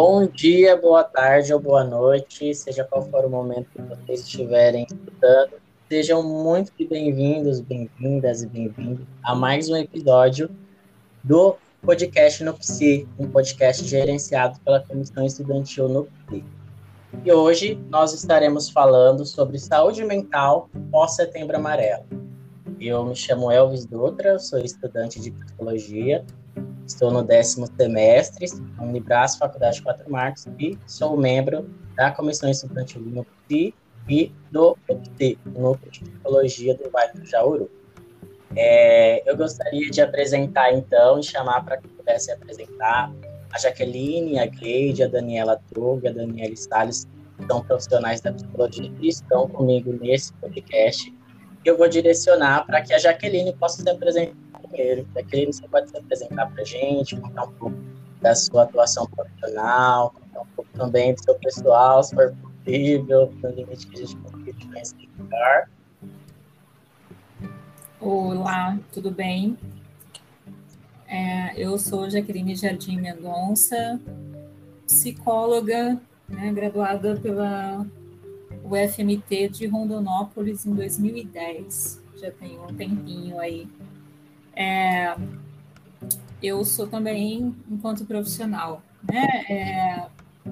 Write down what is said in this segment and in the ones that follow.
Bom dia, boa tarde ou boa noite, seja qual for o momento que vocês estiverem estudando. Sejam muito bem-vindos, bem-vindas e bem-vindos a mais um episódio do podcast no PSI, um podcast gerenciado pela Comissão Estudantil no PSI. E hoje nós estaremos falando sobre saúde mental pós-setembro amarelo. Eu me chamo Elvis Dutra, sou estudante de psicologia Estou no décimo semestre, na Unibras, Faculdade 4 Marcos, e sou membro da Comissão Estudantil do NUPTI e do UPT, Núcleo de Psicologia do Vale do Jauru. É, eu gostaria de apresentar, então, e chamar para que pudesse apresentar a Jaqueline, a Gleide, a Daniela Trug, a Daniela Salles, que são profissionais da psicologia e estão comigo nesse podcast. Eu vou direcionar para que a Jaqueline possa se apresentar primeiro. Jaqueline, você pode se apresentar para a gente, contar um pouco da sua atuação profissional, contar um pouco também do seu pessoal, se for possível, no limite que a gente conseguir conhecer Olá, tudo bem? É, eu sou Jaqueline Jardim Mendonça, psicóloga, né, graduada pela UFMT de Rondonópolis em 2010. Já tem um tempinho aí é, eu sou também, enquanto profissional, né, é,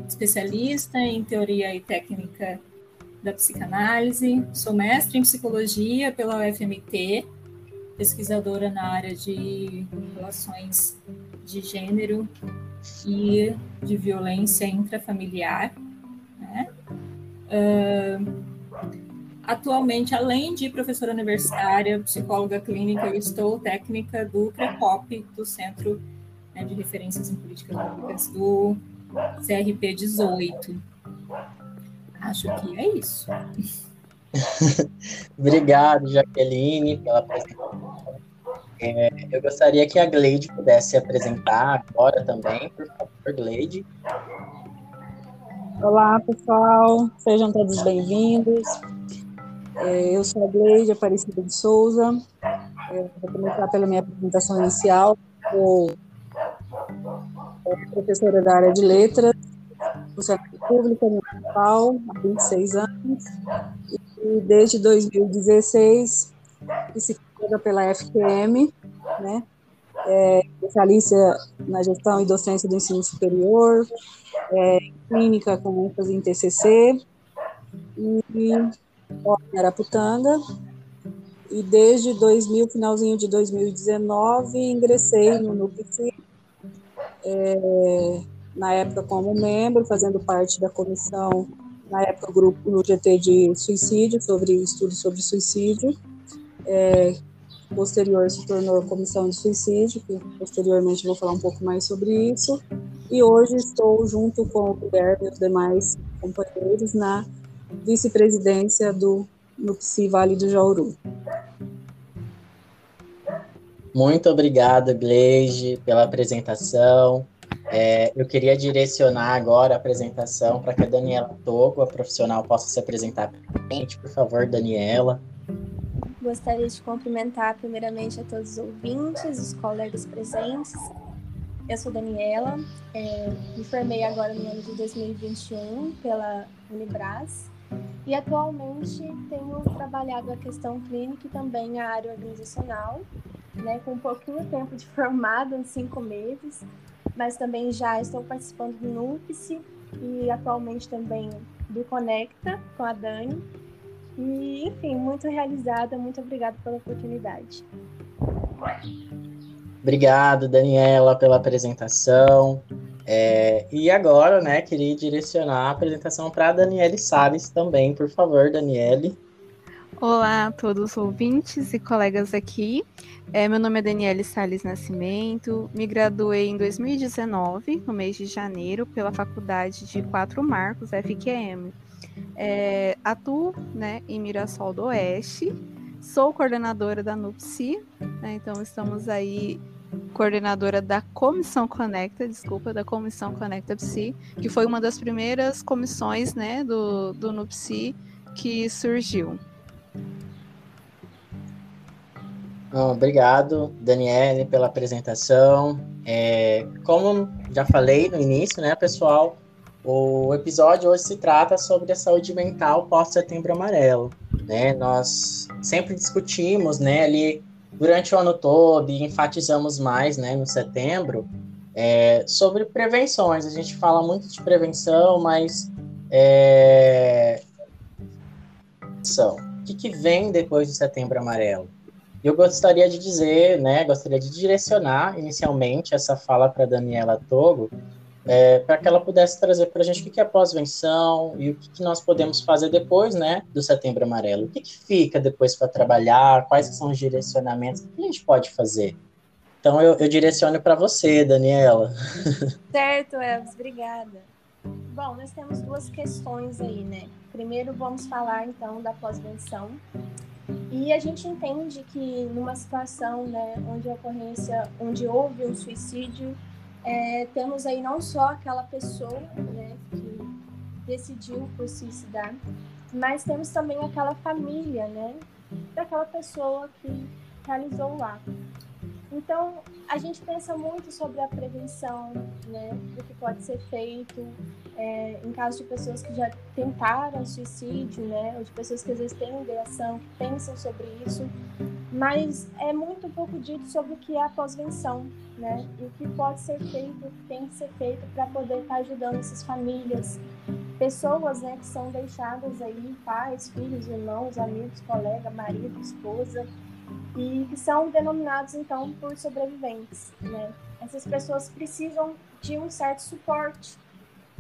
especialista em teoria e técnica da psicanálise, sou mestre em psicologia pela UFMT, pesquisadora na área de relações de gênero e de violência intrafamiliar. Né? Uh, Atualmente, além de professora universitária, psicóloga clínica, eu estou técnica do CREPOP, do Centro né, de Referências em Políticas Públicas do CRP 18. Acho que é isso. Obrigado, Jaqueline, pela apresentação. É, eu gostaria que a Gleide pudesse se apresentar agora também, por favor, Gleide. Olá, pessoal, sejam todos bem-vindos. É, eu sou a Gleide Aparecida de Souza. É, vou começar pela minha apresentação inicial. Sou é, professora da área de letras do Centro Público Municipal há 26 anos. E desde 2016, psicóloga pela FQM, né? É, especialista na gestão e docência do ensino superior, é, clínica com ênfase em TCC, e em Araputanga. E desde 2000, finalzinho de 2019, ingressei no NUPC, é, na época como membro, fazendo parte da comissão, na época grupo no GT de suicídio, sobre estudo sobre suicídio, é, posterior se tornou comissão de suicídio, que posteriormente vou falar um pouco mais sobre isso, e hoje estou junto com o Guilherme e os demais companheiros na vice-presidência do NUPSI Vale do Jauru. Muito obrigado, Gleide, pela apresentação. É, eu queria direcionar agora a apresentação para que a Daniela Togo, a profissional, possa se apresentar gente. Por favor, Daniela. Gostaria de cumprimentar primeiramente a todos os ouvintes, os colegas presentes. Eu sou Daniela, é, me formei agora no ano de 2021 pela Unibras e atualmente tenho trabalhado a questão clínica e também a área organizacional, né, com um pouquinho tempo de formado, uns cinco meses, mas também já estou participando do NUPSE e atualmente também do Conecta com a Dani. E, enfim, muito realizada, muito obrigada pela oportunidade. Obrigado, Daniela, pela apresentação. É, e agora, né, queria direcionar a apresentação para a Daniele Salles também, por favor, Daniele. Olá a todos os ouvintes e colegas aqui. É, meu nome é Daniele Salles Nascimento, me graduei em 2019, no mês de janeiro, pela Faculdade de Quatro Marcos, FQM. É, atuo né, em Mirassol do Oeste, sou coordenadora da NUPSI, né, então estamos aí coordenadora da Comissão Conecta, desculpa, da Comissão Conecta Psi, que foi uma das primeiras comissões, né, do, do NUPSI que surgiu. Obrigado, Daniele, pela apresentação. É, como já falei no início, né, pessoal, o episódio hoje se trata sobre a saúde mental pós-setembro amarelo. Né? Nós sempre discutimos né, ali durante o ano todo e enfatizamos mais né, no setembro é, sobre prevenções. A gente fala muito de prevenção, mas é... o que, que vem depois do setembro amarelo? Eu gostaria de dizer, né, gostaria de direcionar inicialmente essa fala para Daniela Togo, é, para que ela pudesse trazer para a gente o que é pós-venção e o que, nós podemos fazer depois, né, do Setembro Amarelo. O que, que fica depois para trabalhar? Quais são os direcionamentos? O que a gente pode fazer? Então eu, eu direciono para você, Daniela. Certo, Elvis, obrigada. Bom, nós temos duas questões aí, né? Primeiro vamos falar então da pós-venção. E a gente entende que numa situação, né, onde ocorrência, onde houve um suicídio, é, temos aí não só aquela pessoa né, que decidiu por suicidar, mas temos também aquela família, né, daquela pessoa que realizou o ato. Então, a gente pensa muito sobre a prevenção, né, do que pode ser feito é, em caso de pessoas que já tentaram suicídio, né, ou de pessoas que às vezes têm ideação, que pensam sobre isso, mas é muito pouco dito sobre o que é a pós-venção, né, e o que pode ser feito, o que tem que ser feito para poder estar tá ajudando essas famílias, pessoas, né, que são deixadas aí, pais, filhos, irmãos, amigos, colega, marido, esposa, e que são denominados então por sobreviventes. Né? Essas pessoas precisam de um certo suporte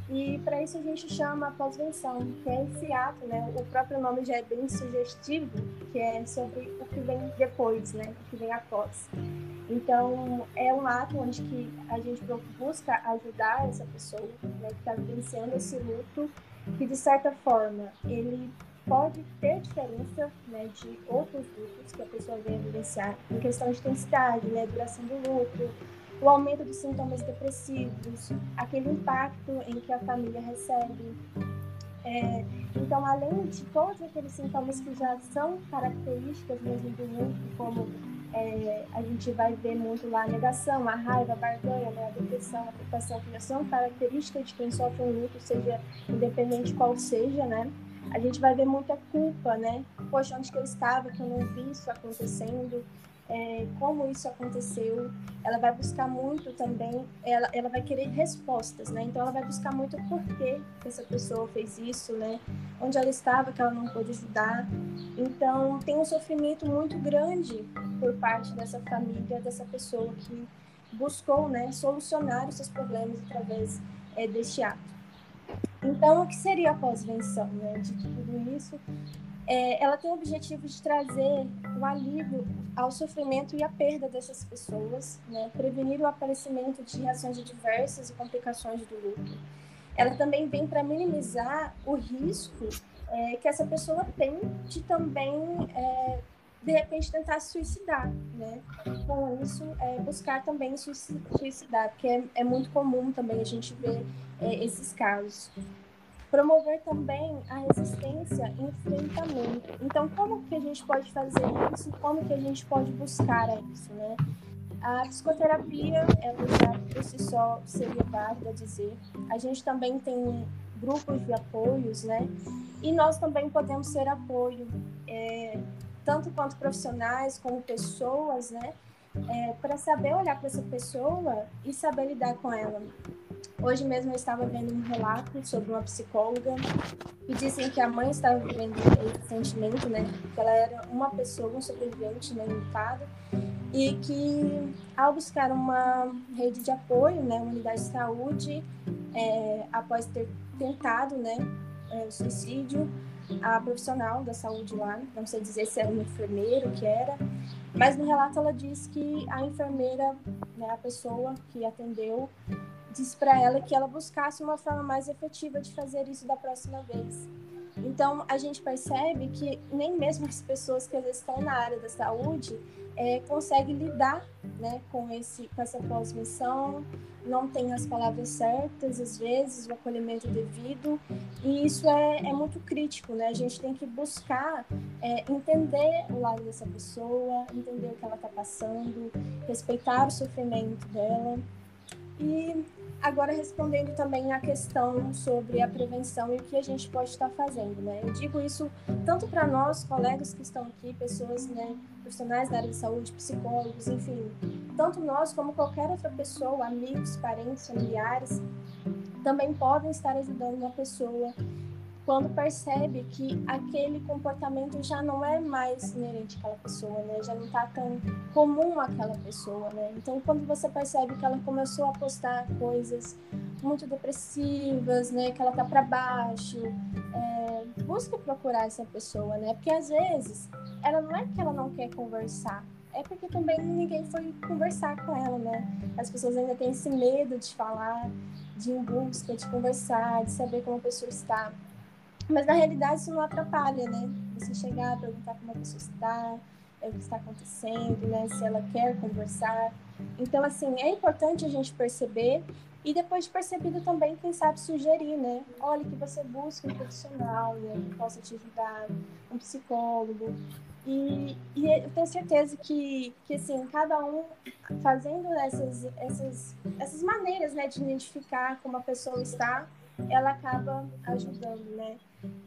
e para isso a gente chama a pós-venção, que é esse ato, né? O próprio nome já é bem sugestivo, que é sobre o que vem depois, né? O que vem após. Então, é um ato onde que a gente busca ajudar essa pessoa né, que está vivenciando esse luto, que de certa forma ele pode ter diferença né, de outros lutos que a pessoa vem vivenciar em questão de intensidade, né, duração do luto, o aumento dos sintomas depressivos, aquele impacto em que a família recebe. É, então, além de todos aqueles sintomas que já são características mesmo do luto, como é, a gente vai ver muito lá a negação, a raiva, a barganha, né, a depressão, a preocupação, que já são características de quem sofre um luto, seja independente qual seja, né? A gente vai ver muita culpa, né? Poxa, onde que eu estava que eu não vi isso acontecendo? É, como isso aconteceu? Ela vai buscar muito também, ela, ela vai querer respostas, né? Então ela vai buscar muito por que essa pessoa fez isso, né? Onde ela estava que ela não pôde ajudar. Então tem um sofrimento muito grande por parte dessa família, dessa pessoa que buscou, né, solucionar os seus problemas através é, deste ato. Então, o que seria a pós-venção né, de tudo isso? É, ela tem o objetivo de trazer o alívio ao sofrimento e à perda dessas pessoas, né, prevenir o aparecimento de reações adversas e complicações do luto. Ela também vem para minimizar o risco é, que essa pessoa tem de também é, de repente tentar se suicidar, né? Com isso, é, buscar também suicidar, porque é, é, muito comum também a gente ver é, esses casos. Promover também a resistência e enfrentamento. Então, como que a gente pode fazer isso? Como que a gente pode buscar isso, né? A psicoterapia, ela já por si só seria válida dizer. A gente também tem grupos de apoios, né? E nós também podemos ser apoio é, tanto quanto profissionais como pessoas, né? É, para saber olhar para essa pessoa e saber lidar com ela. Hoje mesmo eu estava vendo um relato sobre uma psicóloga e dizem que a mãe estava vivendo esse sentimento, né? Que ela era uma pessoa, um sobrevivente, né, limitado, e que ao buscar uma rede de apoio, né, uma unidade de saúde, é, após ter tentado, né, é, o suicídio, a profissional da saúde lá, não sei dizer se era um enfermeiro, que era, mas no relato ela diz que a enfermeira, né, a pessoa que atendeu, disse para ela que ela buscasse uma forma mais efetiva de fazer isso da próxima vez. Então, a gente percebe que nem mesmo as pessoas que estão na área da saúde é, conseguem lidar né, com, esse, com essa transmissão, não tem as palavras certas, às vezes, o acolhimento devido, e isso é, é muito crítico, né? A gente tem que buscar é, entender o lado dessa pessoa, entender o que ela está passando, respeitar o sofrimento dela. E agora respondendo também a questão sobre a prevenção e o que a gente pode estar fazendo, né? Eu digo isso tanto para nós, colegas que estão aqui, pessoas, né, profissionais da área de saúde, psicólogos, enfim, tanto nós como qualquer outra pessoa, amigos, parentes, familiares, também podem estar ajudando uma pessoa quando percebe que aquele comportamento já não é mais inerente àquela pessoa, né? Já não está tão comum àquela pessoa, né? Então, quando você percebe que ela começou a postar coisas muito depressivas, né? Que ela tá para baixo, é, busca procurar essa pessoa, né? Porque às vezes ela não é que ela não quer conversar, é porque também ninguém foi conversar com ela, né? As pessoas ainda têm esse medo de falar, de ir em busca, de conversar, de saber como a pessoa está. Mas na realidade isso não atrapalha, né? Você chegar, perguntar como a pessoa está, é, o que está acontecendo, né? Se ela quer conversar. Então, assim, é importante a gente perceber e depois de percebido também, quem sabe sugerir, né? Olha, que você busque um profissional, né? Que possa te ajudar, um psicólogo. E, e eu tenho certeza que, que assim, cada um fazendo essas, essas, essas maneiras, né? De identificar como a pessoa está, ela acaba ajudando, né?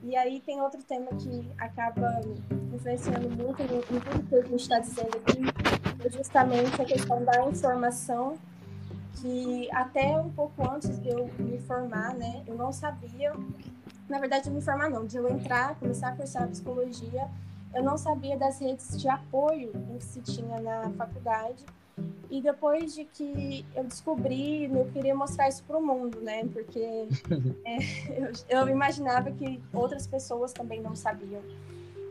E aí tem outro tema que acaba influenciando muito em tudo que a gente está dizendo aqui, é justamente a questão da informação, que até um pouco antes de eu me formar, né, eu não sabia, na verdade, de me formar não, de eu entrar, começar a cursar psicologia, eu não sabia das redes de apoio que se tinha na faculdade, e depois de que eu descobri, eu queria mostrar isso para o mundo, né? Porque é, eu, eu, imaginava que outras pessoas também não sabiam.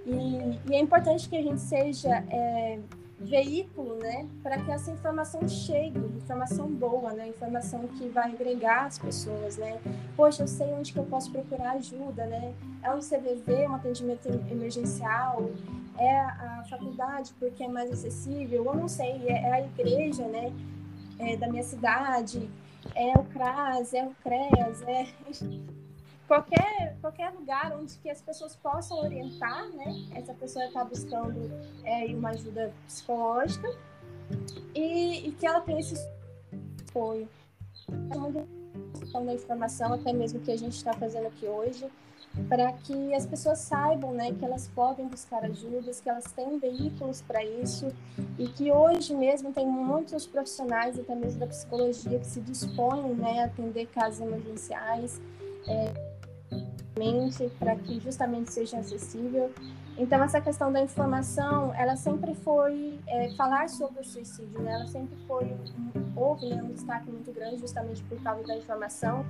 E, e é importante que a gente seja é, veículo, né? Para que essa informação chegue, informação boa, né? Informação que vai agregar as pessoas, né? Poxa, eu sei onde que eu posso procurar ajuda, né? É um CVV, um atendimento emergencial, é a faculdade porque é mais acessível, eu não sei, é, é a igreja, né, é da minha cidade, é o CRAS, é o CREAS, é qualquer, qualquer lugar onde que as pessoas possam orientar, né, essa pessoa está buscando é, uma ajuda psicológica e, e que ela tenha esse apoio. É da informação, até mesmo que a gente está fazendo aqui hoje, para que as pessoas saibam né, que elas podem buscar ajudas, que elas têm veículos para isso e que hoje mesmo tem muitos profissionais, até mesmo da psicologia, que se dispõem né, a atender casos emergenciais, é, para que justamente seja acessível. Então, essa questão da informação, ela sempre foi, é, falar sobre o suicídio, né? ela sempre foi, houve né, um destaque muito grande justamente por causa da informação,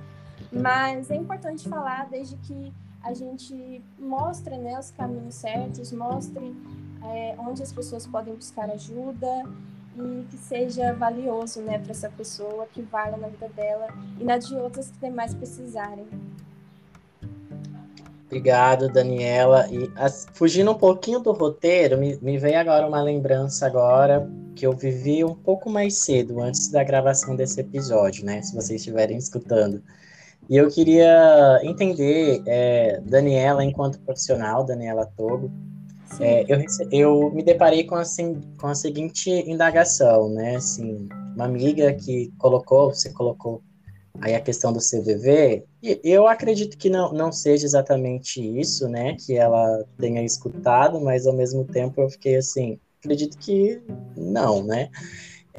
mas é importante falar desde que a gente mostre né, os caminhos certos, mostre é, onde as pessoas podem buscar ajuda e que seja valioso né, para essa pessoa, que valha na vida dela e na de outras que demais precisarem. Obrigado, Daniela. E as, fugindo um pouquinho do roteiro, me, me veio agora uma lembrança agora que eu vivi um pouco mais cedo, antes da gravação desse episódio, né? Se vocês estiverem escutando. E eu queria entender, é, Daniela, enquanto profissional, Daniela Togo, é, eu, eu me deparei com, assim, com a seguinte indagação, né? Assim, uma amiga que colocou, você colocou aí a questão do CVV, eu acredito que não, não seja exatamente isso, né? Que ela tenha escutado, mas ao mesmo tempo eu fiquei assim, acredito que não, né?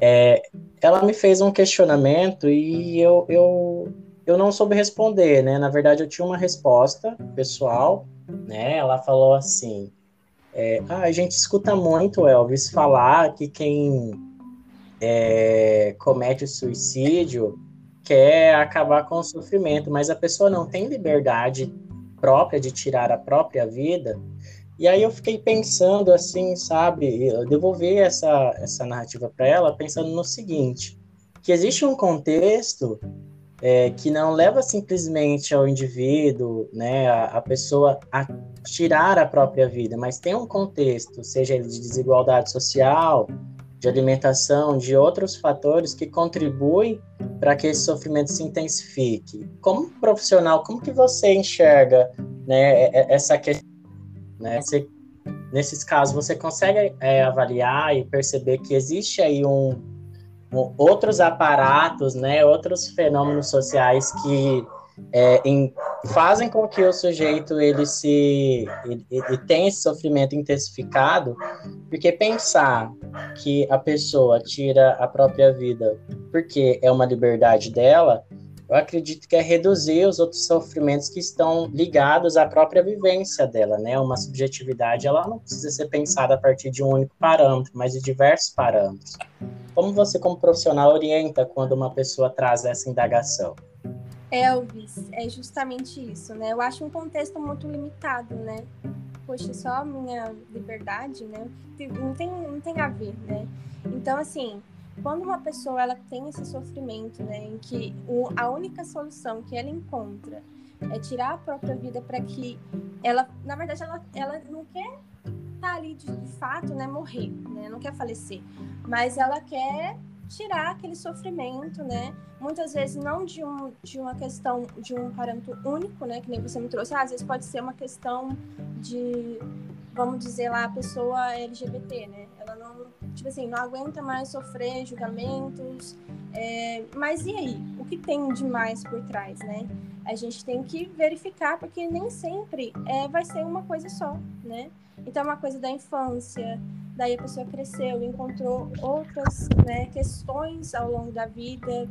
É, ela me fez um questionamento e eu, eu eu não soube responder, né? Na verdade, eu tinha uma resposta pessoal, né? Ela falou assim: é, ah, a gente escuta muito, Elvis, falar que quem é, comete o suicídio quer acabar com o sofrimento, mas a pessoa não tem liberdade própria de tirar a própria vida. E aí eu fiquei pensando assim, sabe, eu devolvi essa, essa narrativa para ela pensando no seguinte, que existe um contexto é, que não leva simplesmente ao indivíduo, né, a, a, pessoa a tirar a própria vida, mas tem um contexto, seja ele de desigualdade social, de alimentação, de outros fatores que contribuem para que esse sofrimento se intensifique. Como profissional, como que você enxerga né, essa questão? Né? Você, nesses casos, você consegue é, avaliar e perceber que existe aí um, um, outros aparatos, né, outros fenômenos sociais que é, em, fazem com que o sujeito ele se ele, ele tenha esse sofrimento intensificado, porque pensar que a pessoa tira a própria vida porque é uma liberdade dela, eu acredito que é reduzir os outros sofrimentos que estão ligados à própria vivência dela, né? Uma subjetividade, ela não precisa ser pensada a partir de um único parâmetro, mas de diversos parâmetros. Como você, como profissional, orienta quando uma pessoa traz essa indagação? Elvis, é justamente isso, né? Eu acho um contexto muito limitado, né? Poxa, só a minha liberdade, né? Não tem, não tem a ver, né? Então, assim, quando uma pessoa ela tem esse sofrimento, né, em que o, a única solução que ela encontra é tirar a própria vida para que ela, na verdade, ela, ela não quer estar tá ali de, de fato, né, morrer, né, não quer falecer, mas ela quer tirar aquele sofrimento, né? Muitas vezes não de, um, de uma questão de um parâmetro único, né? Que nem você me trouxe. Ah, às vezes pode ser uma questão de, vamos dizer lá, a pessoa LGBT, né? Ela não, tipo assim, não aguenta mais sofrer julgamentos. É, mas e aí? O que tem de mais por trás, né? A gente tem que verificar, porque nem sempre é, vai ser uma coisa só, né? Então, é uma coisa da infância, daí a pessoa cresceu, encontrou outras né, questões ao longo da vida.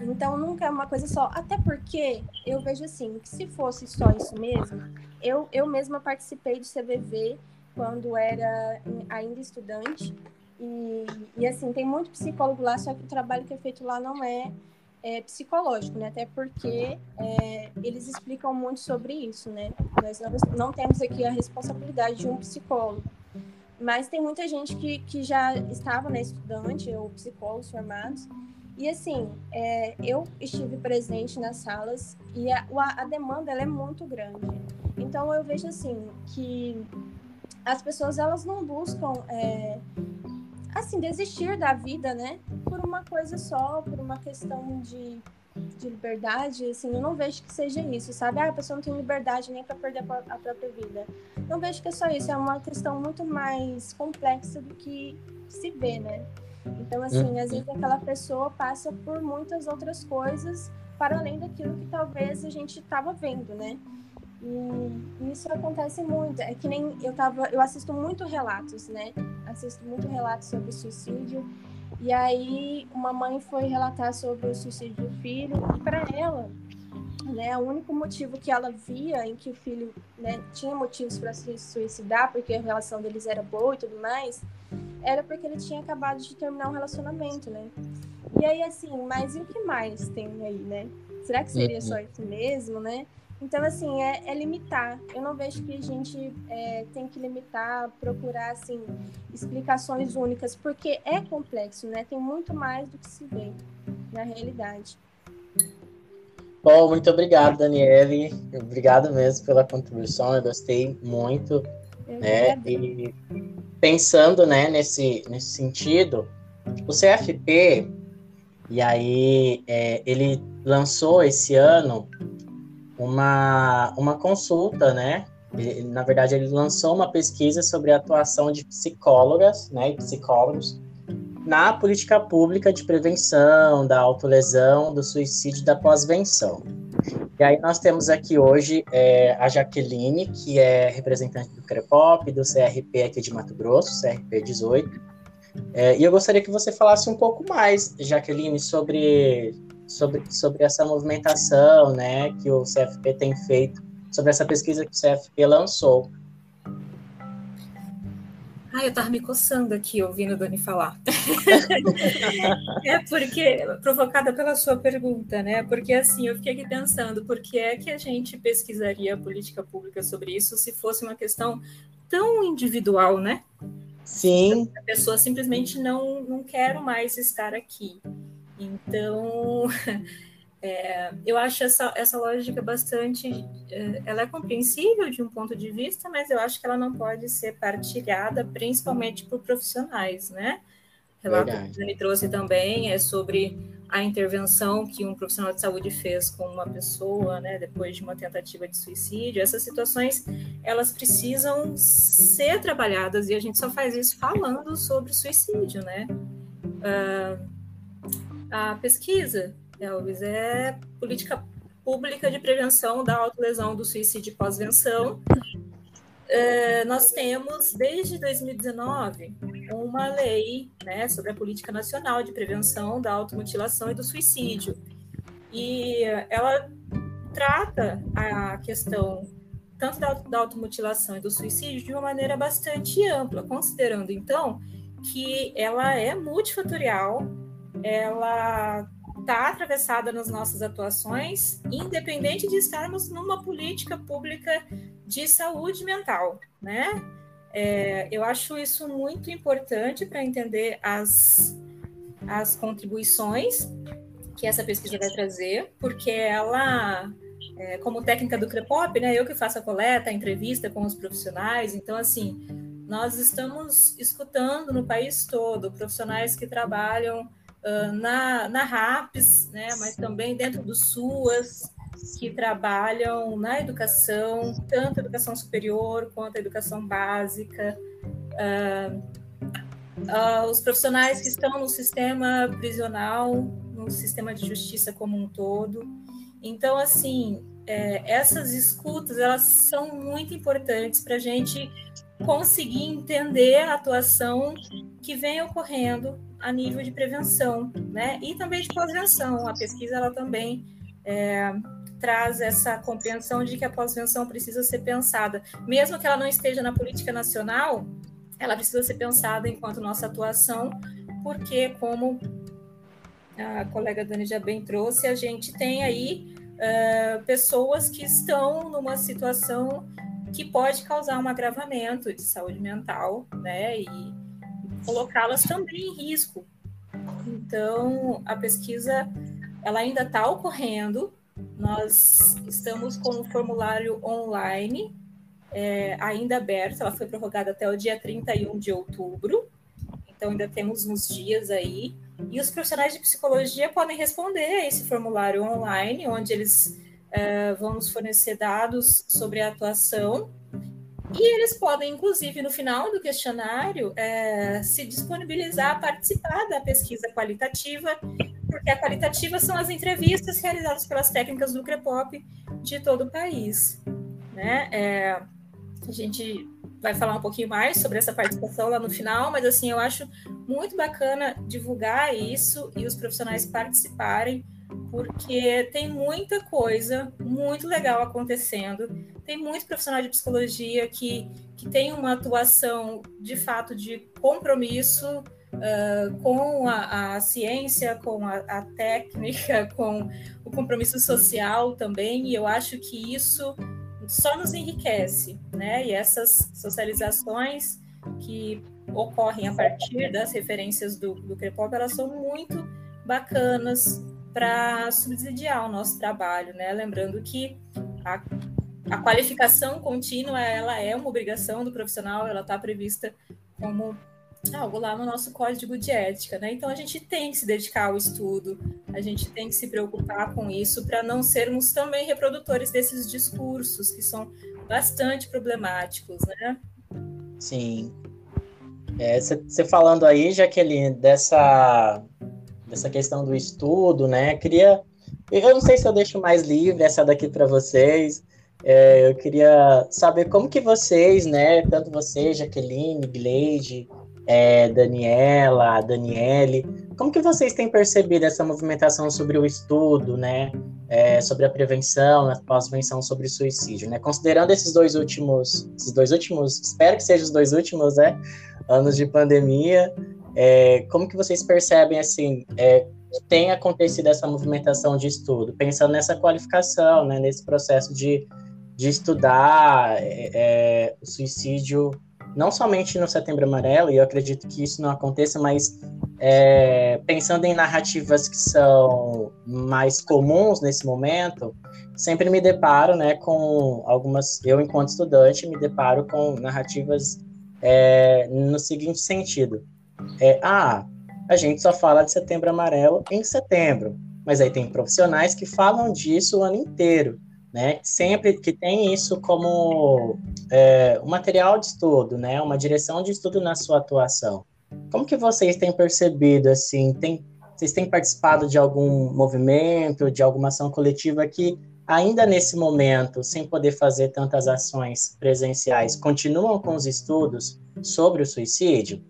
Então nunca é uma coisa só. Até porque eu vejo assim, que se fosse só isso mesmo, eu, eu mesma participei de CVV quando era ainda estudante. E, e assim, tem muito psicólogo lá, só que o trabalho que é feito lá não é, é psicológico, né? Até porque é, eles explicam muito sobre isso, né? Nós não, não temos aqui a responsabilidade de um psicólogo. Mas tem muita gente que, que já estava né, estudante ou psicólogos formados. E assim, é, eu estive presente nas salas e a, a demanda é muito grande. Então eu vejo assim que as pessoas elas não buscam é, assim desistir da vida, né? Por uma coisa só, por uma questão de de liberdade, assim, eu não vejo que seja isso, sabe? Ah, a pessoa não tem liberdade nem para perder a própria vida. Não vejo que é só isso, é uma questão muito mais complexa do que se vê, né? Então, assim, às vezes aquela pessoa passa por muitas outras coisas para além daquilo que talvez a gente estava vendo, né? E isso acontece muito. É que nem eu tava, eu assisto muito relatos, né? Assisto muito relatos sobre suicídio e aí uma mãe foi relatar sobre o suicídio do filho e para ela, né, o único motivo que ela via em que o filho né, tinha motivos para se suicidar, porque a relação deles era boa e tudo mais, era porque ele tinha acabado de terminar um relacionamento, né? E aí assim, mas e o que mais tem aí, né? Será que seria só isso mesmo, né? Então, assim, é, é, limitar. Eu não vejo que a gente é, tem que limitar, procurar, assim, explicações únicas, porque é complexo, né? Tem muito mais do que se vê na realidade. Bom, muito obrigado, Daniele. Obrigado mesmo pela contribuição, eu gostei muito. Eu né? E pensando né, nesse, nesse sentido, o CFP, e aí é, ele lançou esse ano uma, uma consulta, né? Ele, na verdade, ele lançou uma pesquisa sobre a atuação de psicólogas né, e psicólogos na política pública de prevenção da autolesão, do suicídio e da pós-venção. E aí nós temos aqui hoje é, a Jaqueline, que é representante do CREPOP, do CRP aqui de Mato Grosso, CRP 18. É, e eu gostaria que você falasse um pouco mais, Jaqueline, sobre sobre, sobre essa movimentação né, que o CFP tem feito, sobre essa pesquisa que o CFP lançou. Ah, eu estava me coçando aqui ouvindo o Dani falar. é porque, provocada pela sua pergunta, né? Porque assim, eu fiquei aqui pensando, por que é que a gente pesquisaria a política pública sobre isso se fosse uma questão tão individual, né? Sim. A pessoa simplesmente não, não quer mais estar aqui. Então, É, eu acho essa, essa lógica bastante. É, ela é compreensível de um ponto de vista, mas eu acho que ela não pode ser partilhada, principalmente por profissionais, né? O relato Verdade. que Dani trouxe também é sobre a intervenção que um profissional de saúde fez com uma pessoa, né, depois de uma tentativa de suicídio. Essas situações, elas precisam ser trabalhadas e a gente só faz isso falando sobre suicídio, né? Uh, a pesquisa Elvis, é política pública de prevenção da autolesão do suicídio pós-venção. É, nós temos, desde 2019, uma lei né, sobre a política nacional de prevenção da automutilação e do suicídio. E ela trata a questão tanto da, da automutilação e do suicídio de uma maneira bastante ampla, considerando, então, que ela é multifatorial, ela está atravessada nas nossas atuações, independente de estarmos numa política pública de saúde mental, né? É, eu acho isso muito importante para entender as, as contribuições que essa pesquisa vai trazer, porque ela, é, como técnica do CREPOP, né, eu que faço a coleta, a entrevista com os profissionais, então, assim, nós estamos escutando no país todo profissionais que trabalham na, na RAPS, né, mas também dentro do SUAS, que trabalham na educação, tanto a educação superior quanto a educação básica. Uh, uh, os profissionais que estão no sistema prisional, no sistema de justiça como um todo. Então, assim, é, essas escutas elas são muito importantes para a gente conseguir entender a atuação que vem ocorrendo a nível de prevenção, né? E também de pós-venção. A pesquisa ela também é, traz essa compreensão de que a pós-venção precisa ser pensada, mesmo que ela não esteja na política nacional, ela precisa ser pensada enquanto nossa atuação, porque como a colega Dani já bem trouxe, a gente tem aí uh, pessoas que estão numa situação que pode causar um agravamento de saúde mental, né? E colocá-las também em risco. Então, a pesquisa ela ainda está ocorrendo. Nós estamos com o formulário online é, ainda aberto. Ela foi prorrogada até o dia 31 de outubro. Então, ainda temos uns dias aí. E os profissionais de psicologia podem responder a esse formulário online, onde eles é, vão nos fornecer dados sobre a atuação e eles podem, inclusive, no final do questionário, é, se disponibilizar a participar da pesquisa qualitativa, porque a qualitativa são as entrevistas realizadas pelas técnicas do CREPOP de todo o país. Né? É, a gente vai falar um pouquinho mais sobre essa participação lá no final, mas assim, eu acho muito bacana divulgar isso e os profissionais participarem, porque tem muita coisa muito legal acontecendo. Tem muito profissional de psicologia que, que tem uma atuação de fato de compromisso uh, com a, a, ciência, com a, a, técnica, com o compromisso social também, e eu acho que isso só nos enriquece, né? E essas socializações que ocorrem a partir das referências do, do Crepop, elas são muito bacanas, para subsidiar o nosso trabalho, né? Lembrando que a, a qualificação contínua ela é uma obrigação do profissional, ela está prevista como algo lá no nosso código de ética, né? Então a gente tem que se dedicar ao estudo, a gente tem que se preocupar com isso para não sermos também reprodutores desses discursos que são bastante problemáticos, né? Sim. Você é, falando aí, Jaqueline, dessa essa questão do estudo, né? Queria, eu não sei se eu deixo mais livre essa daqui para vocês. É, eu queria saber como que vocês, né? Tanto você, Jaqueline, Gleide, é, Daniela, Daniele, como que vocês têm percebido essa movimentação sobre o estudo, né? É, sobre a prevenção, a pós-venção sobre suicídio, né? Considerando esses dois últimos, esses dois últimos, espero que sejam os dois últimos, né? Anos de pandemia, é, como que vocês percebem assim é, que tem acontecido essa movimentação de estudo, pensando nessa qualificação, né, nesse processo de, de estudar é, é o suicídio não somente no Setembro Amarelo, e eu acredito que isso não aconteça, mas é, pensando em narrativas que são mais comuns nesse momento, sempre me deparo né, com algumas. Eu, enquanto estudante, me deparo com narrativas é, no seguinte sentido: é, ah, a gente só fala de Setembro Amarelo em setembro, mas aí tem profissionais que falam disso o ano inteiro né? Sempre que tem isso como é, um material de estudo, né? Uma direção de estudo na sua atuação. Como que vocês têm percebido, assim, tem, vocês têm participado de algum movimento, de alguma ação coletiva que ainda nesse momento, sem poder fazer tantas ações presenciais, continuam com os estudos sobre o suicídio?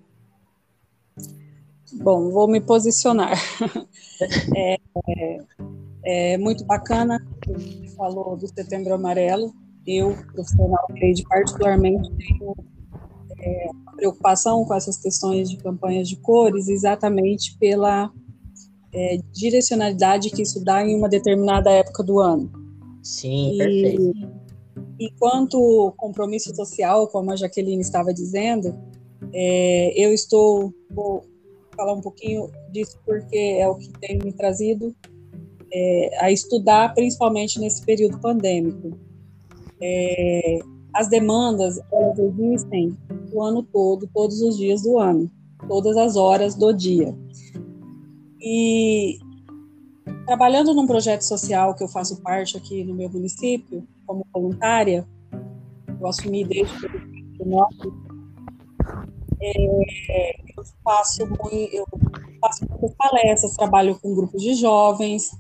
Bom, vou me posicionar. é, é, é muito bacana que falou do Setembro Amarelo. Eu, profissional de particularmente tenho é, preocupação com essas questões de campanhas de cores, exatamente pela é, direcionalidade que isso dá em uma determinada época do ano. Sim, e, perfeito. E quanto compromisso social, como a Jaqueline estava dizendo, é, eu estou vou falar um pouquinho disso porque é o que tem me trazido é, a estudar, principalmente nesse período pandêmico. É, as demandas, elas existem o ano todo, todos os dias do ano, todas as horas do dia. E trabalhando num projeto social que eu faço parte aqui no meu município, como voluntária, eu assumi desde 2019, é, eu faço, muito, eu faço muitas palestras, trabalho com grupos de jovens,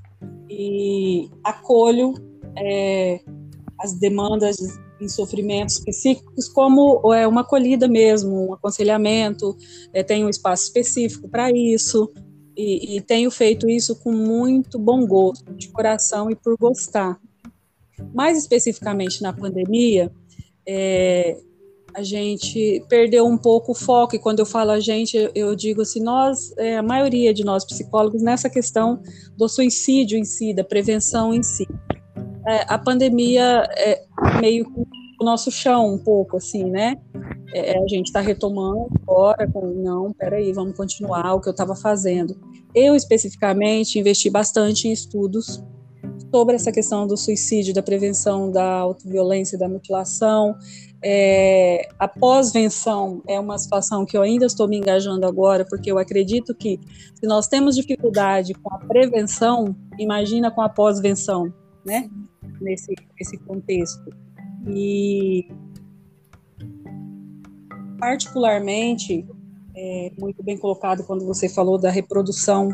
e acolho é, as demandas em sofrimentos específicos como é, uma acolhida mesmo, um aconselhamento, é, tenho um espaço específico para isso e, e, tenho feito isso com muito bom gosto, de coração e por gostar. Mais especificamente na pandemia, é, a gente perdeu um pouco o foco, e quando eu falo a gente, eu digo assim, nós, é, a maioria de nós psicólogos, nessa questão do suicídio em si, da prevenção em si. É, a pandemia é meio o nosso chão um pouco, assim, né? É, a gente está retomando agora com, não, peraí, vamos continuar o que eu estava fazendo. Eu, especificamente, investi bastante em estudos sobre essa questão do suicídio, da prevenção da autoviolência da mutilação, é, a pós-venção é uma situação que eu ainda estou me engajando agora, porque eu acredito que se nós temos dificuldade com a prevenção, imagina com a pós-venção, né? Nesse, nesse contexto. E, particularmente, é, muito bem colocado quando você falou da reprodução,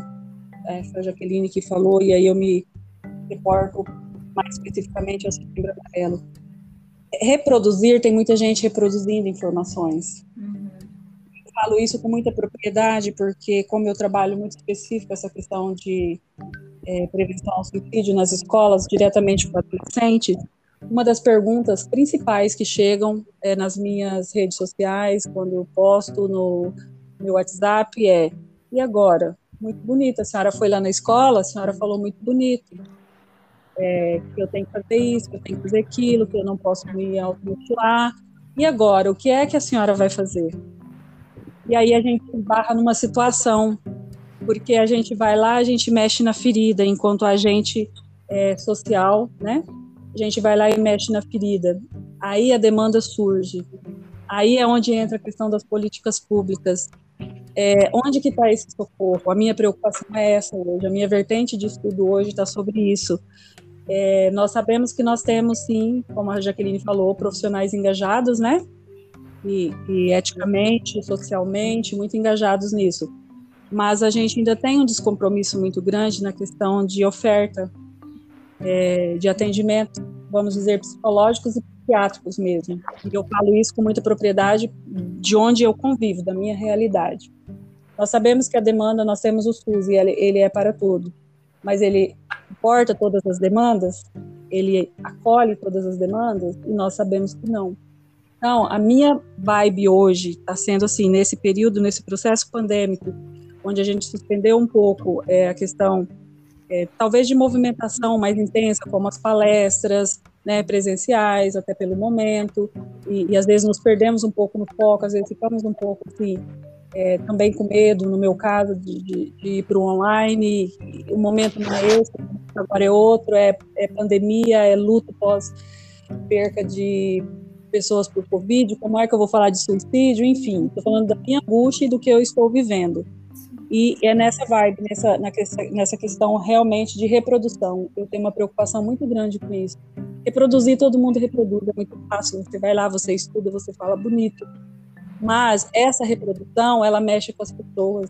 é, foi a Jaqueline que falou, e aí eu me reporto mais especificamente ao setembro amarelo reproduzir, tem muita gente reproduzindo informações. Uhum. Falo isso com muita propriedade, porque como eu trabalho muito específico essa questão de é, prevenção ao suicídio nas escolas, diretamente com adolescentes, uma das perguntas principais que chegam é, nas minhas redes sociais, quando eu posto no meu WhatsApp, é: e agora? Muito bonita, a senhora foi lá na escola, a senhora falou muito bonito é, que eu tenho que fazer isso, que eu tenho que fazer aquilo, que eu não posso me automutilar. E agora, o que é que a senhora vai fazer? E aí a gente barra numa situação, porque a gente vai lá, a gente mexe na ferida, enquanto agente é, social, né? A gente vai lá e mexe na ferida. Aí a demanda surge. Aí é onde entra a questão das políticas públicas. É, onde que está esse socorro? A minha preocupação é essa hoje. A minha vertente de estudo hoje está sobre isso. É, nós sabemos que nós temos, sim, como a Jaqueline falou, profissionais engajados, né? E, e eticamente, socialmente, muito engajados nisso. Mas a gente ainda tem um descompromisso muito grande na questão de oferta é, de atendimento, vamos dizer, psicológicos e psiquiátricos mesmo. E eu falo isso com muita propriedade de onde eu convivo, da minha realidade. Nós sabemos que a demanda, nós temos o SUS e ele, ele é para tudo mas ele suporta todas as demandas, ele acolhe todas as demandas, e nós sabemos que não. Então, a minha vibe hoje está sendo assim, nesse período, nesse processo pandêmico, onde a gente suspendeu um pouco é, a questão, é, talvez de movimentação mais intensa, como as palestras, né, presenciais, até pelo momento, e, e, às vezes nos perdemos um pouco no foco, às vezes ficamos um pouco assim, é, também com medo, no meu caso, de, de, de ir para o online, o momento não é esse, agora é outro, é, é pandemia, é luto pós perca de pessoas por Covid, como é que eu vou falar de suicídio, enfim, estou falando da minha angústia e do que eu estou vivendo. E é nessa vibe, nessa, nessa questão realmente de reprodução. Eu tenho uma preocupação muito grande com isso. Reproduzir, todo mundo reproduz, é muito fácil. Você vai lá, você estuda, você fala bonito. Mas essa reprodução, ela mexe com as pessoas.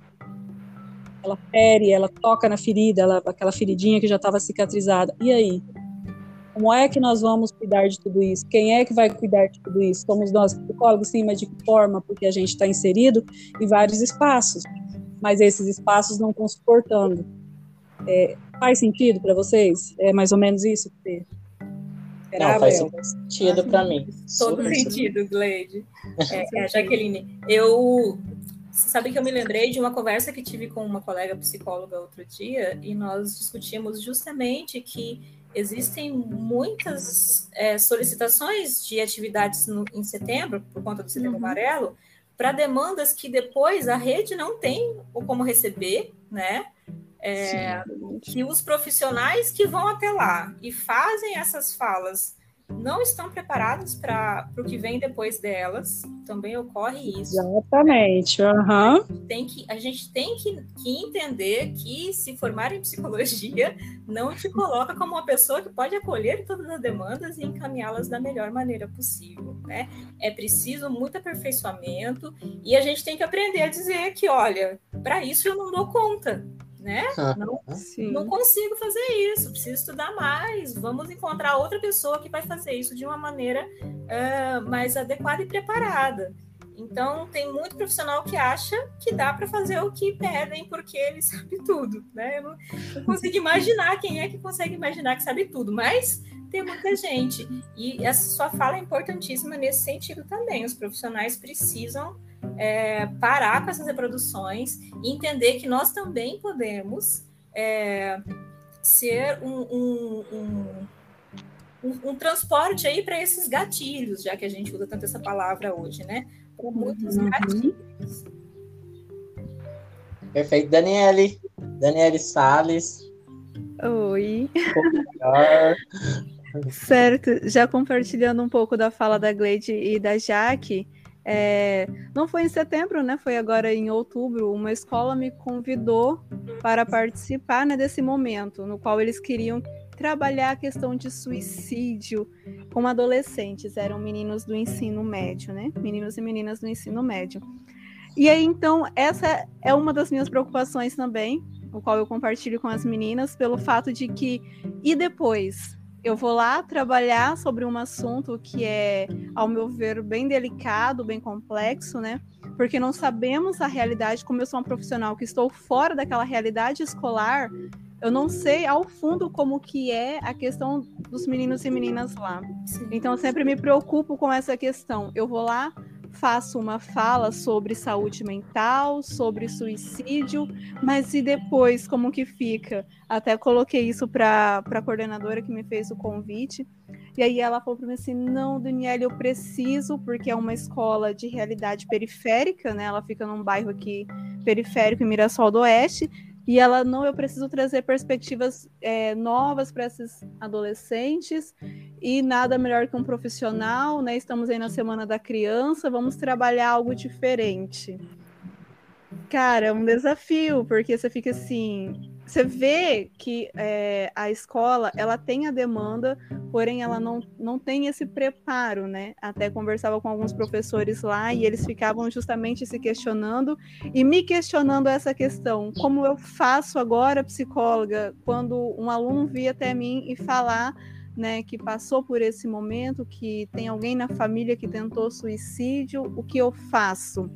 Ela fere, ela toca na ferida, ela, aquela feridinha que já estava cicatrizada. E aí? Como é que nós vamos cuidar de tudo isso? Quem é que vai cuidar de tudo isso? Somos nós psicólogos, sim, mas de que forma? Porque a gente está inserido em vários espaços, mas esses espaços não estão suportando. É, faz sentido para vocês? É mais ou menos isso que não, faz sentido para mim. Todo Super sentido, Gleide. É, é, Jaqueline, eu você sabe que eu me lembrei de uma conversa que tive com uma colega psicóloga outro dia e nós discutimos justamente que existem muitas é, solicitações de atividades no, em setembro, por conta do setembro uhum. amarelo, para demandas que depois a rede não tem como receber, né? É, que os profissionais que vão até lá e fazem essas falas não estão preparados para o que vem depois delas. Também ocorre isso. Exatamente. Uhum. Tem que, a gente tem que, que entender que se formar em psicologia não te coloca como uma pessoa que pode acolher todas as demandas e encaminhá-las da melhor maneira possível. Né? É preciso muito aperfeiçoamento e a gente tem que aprender a dizer que, olha, para isso eu não dou conta né? Não, não consigo fazer isso, preciso estudar mais. Vamos encontrar outra pessoa que vai fazer isso de uma maneira uh, mais adequada e preparada. Então, tem muito profissional que acha que dá para fazer o que pedem porque ele sabe tudo, né? Eu não, não consigo imaginar quem é que consegue imaginar que sabe tudo, mas tem muita gente. E essa sua fala é importantíssima nesse sentido também. Os profissionais precisam é, parar com essas reproduções e entender que nós também podemos é, ser um, um, um, um, um transporte aí para esses gatilhos, já que a gente usa tanto essa palavra hoje, né? Para muitos uhum. gatilhos. Perfeito, Daniele. Daniele Salles. Oi. certo, já compartilhando um pouco da fala da Gleide e da Jaque, é, não foi em setembro, né? Foi agora em outubro. Uma escola me convidou para participar né, desse momento, no qual eles queriam trabalhar a questão de suicídio com adolescentes. Eram meninos do ensino médio, né? Meninos e meninas do ensino médio. E aí, então, essa é uma das minhas preocupações também, o qual eu compartilho com as meninas, pelo fato de que, e depois? Eu vou lá trabalhar sobre um assunto que é, ao meu ver, bem delicado, bem complexo, né? Porque não sabemos a realidade, como eu sou um profissional que estou fora daquela realidade escolar, eu não sei ao fundo como que é a questão dos meninos e meninas lá. Então eu sempre me preocupo com essa questão. Eu vou lá faço uma fala sobre saúde mental, sobre suicídio, mas e depois como que fica? Até coloquei isso para a coordenadora que me fez o convite. E aí ela falou para mim assim: "Não, Daniela, eu preciso porque é uma escola de realidade periférica, né? Ela fica num bairro aqui periférico em Mirassol do Oeste e ela, não, eu preciso trazer perspectivas é, novas para esses adolescentes e nada melhor que um profissional, né? Estamos aí na Semana da Criança, vamos trabalhar algo diferente. Cara, é um desafio, porque você fica assim, você vê que é, a escola ela tem a demanda, porém ela não, não tem esse preparo, né? Até conversava com alguns professores lá e eles ficavam justamente se questionando e me questionando essa questão: como eu faço agora, psicóloga, quando um aluno vir até mim e falar né, que passou por esse momento, que tem alguém na família que tentou suicídio, o que eu faço?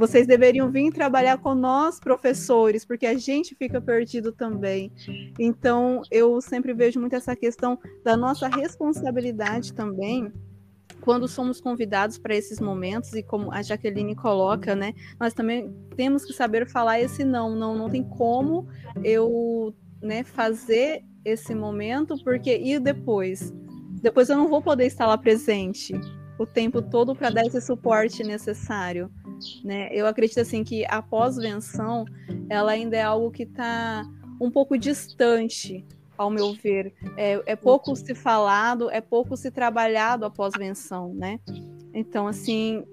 Vocês deveriam vir trabalhar com nós, professores, porque a gente fica perdido também. Então, eu sempre vejo muito essa questão da nossa responsabilidade também quando somos convidados para esses momentos e como a Jaqueline coloca, né, nós também temos que saber falar esse não, não, não tem como eu, né, fazer esse momento porque e depois depois eu não vou poder estar lá presente o tempo todo para dar esse suporte necessário, né? Eu acredito assim que a pós-venção ela ainda é algo que está um pouco distante, ao meu ver. É, é pouco se falado, é pouco se trabalhado a pós-venção, né? Então, assim,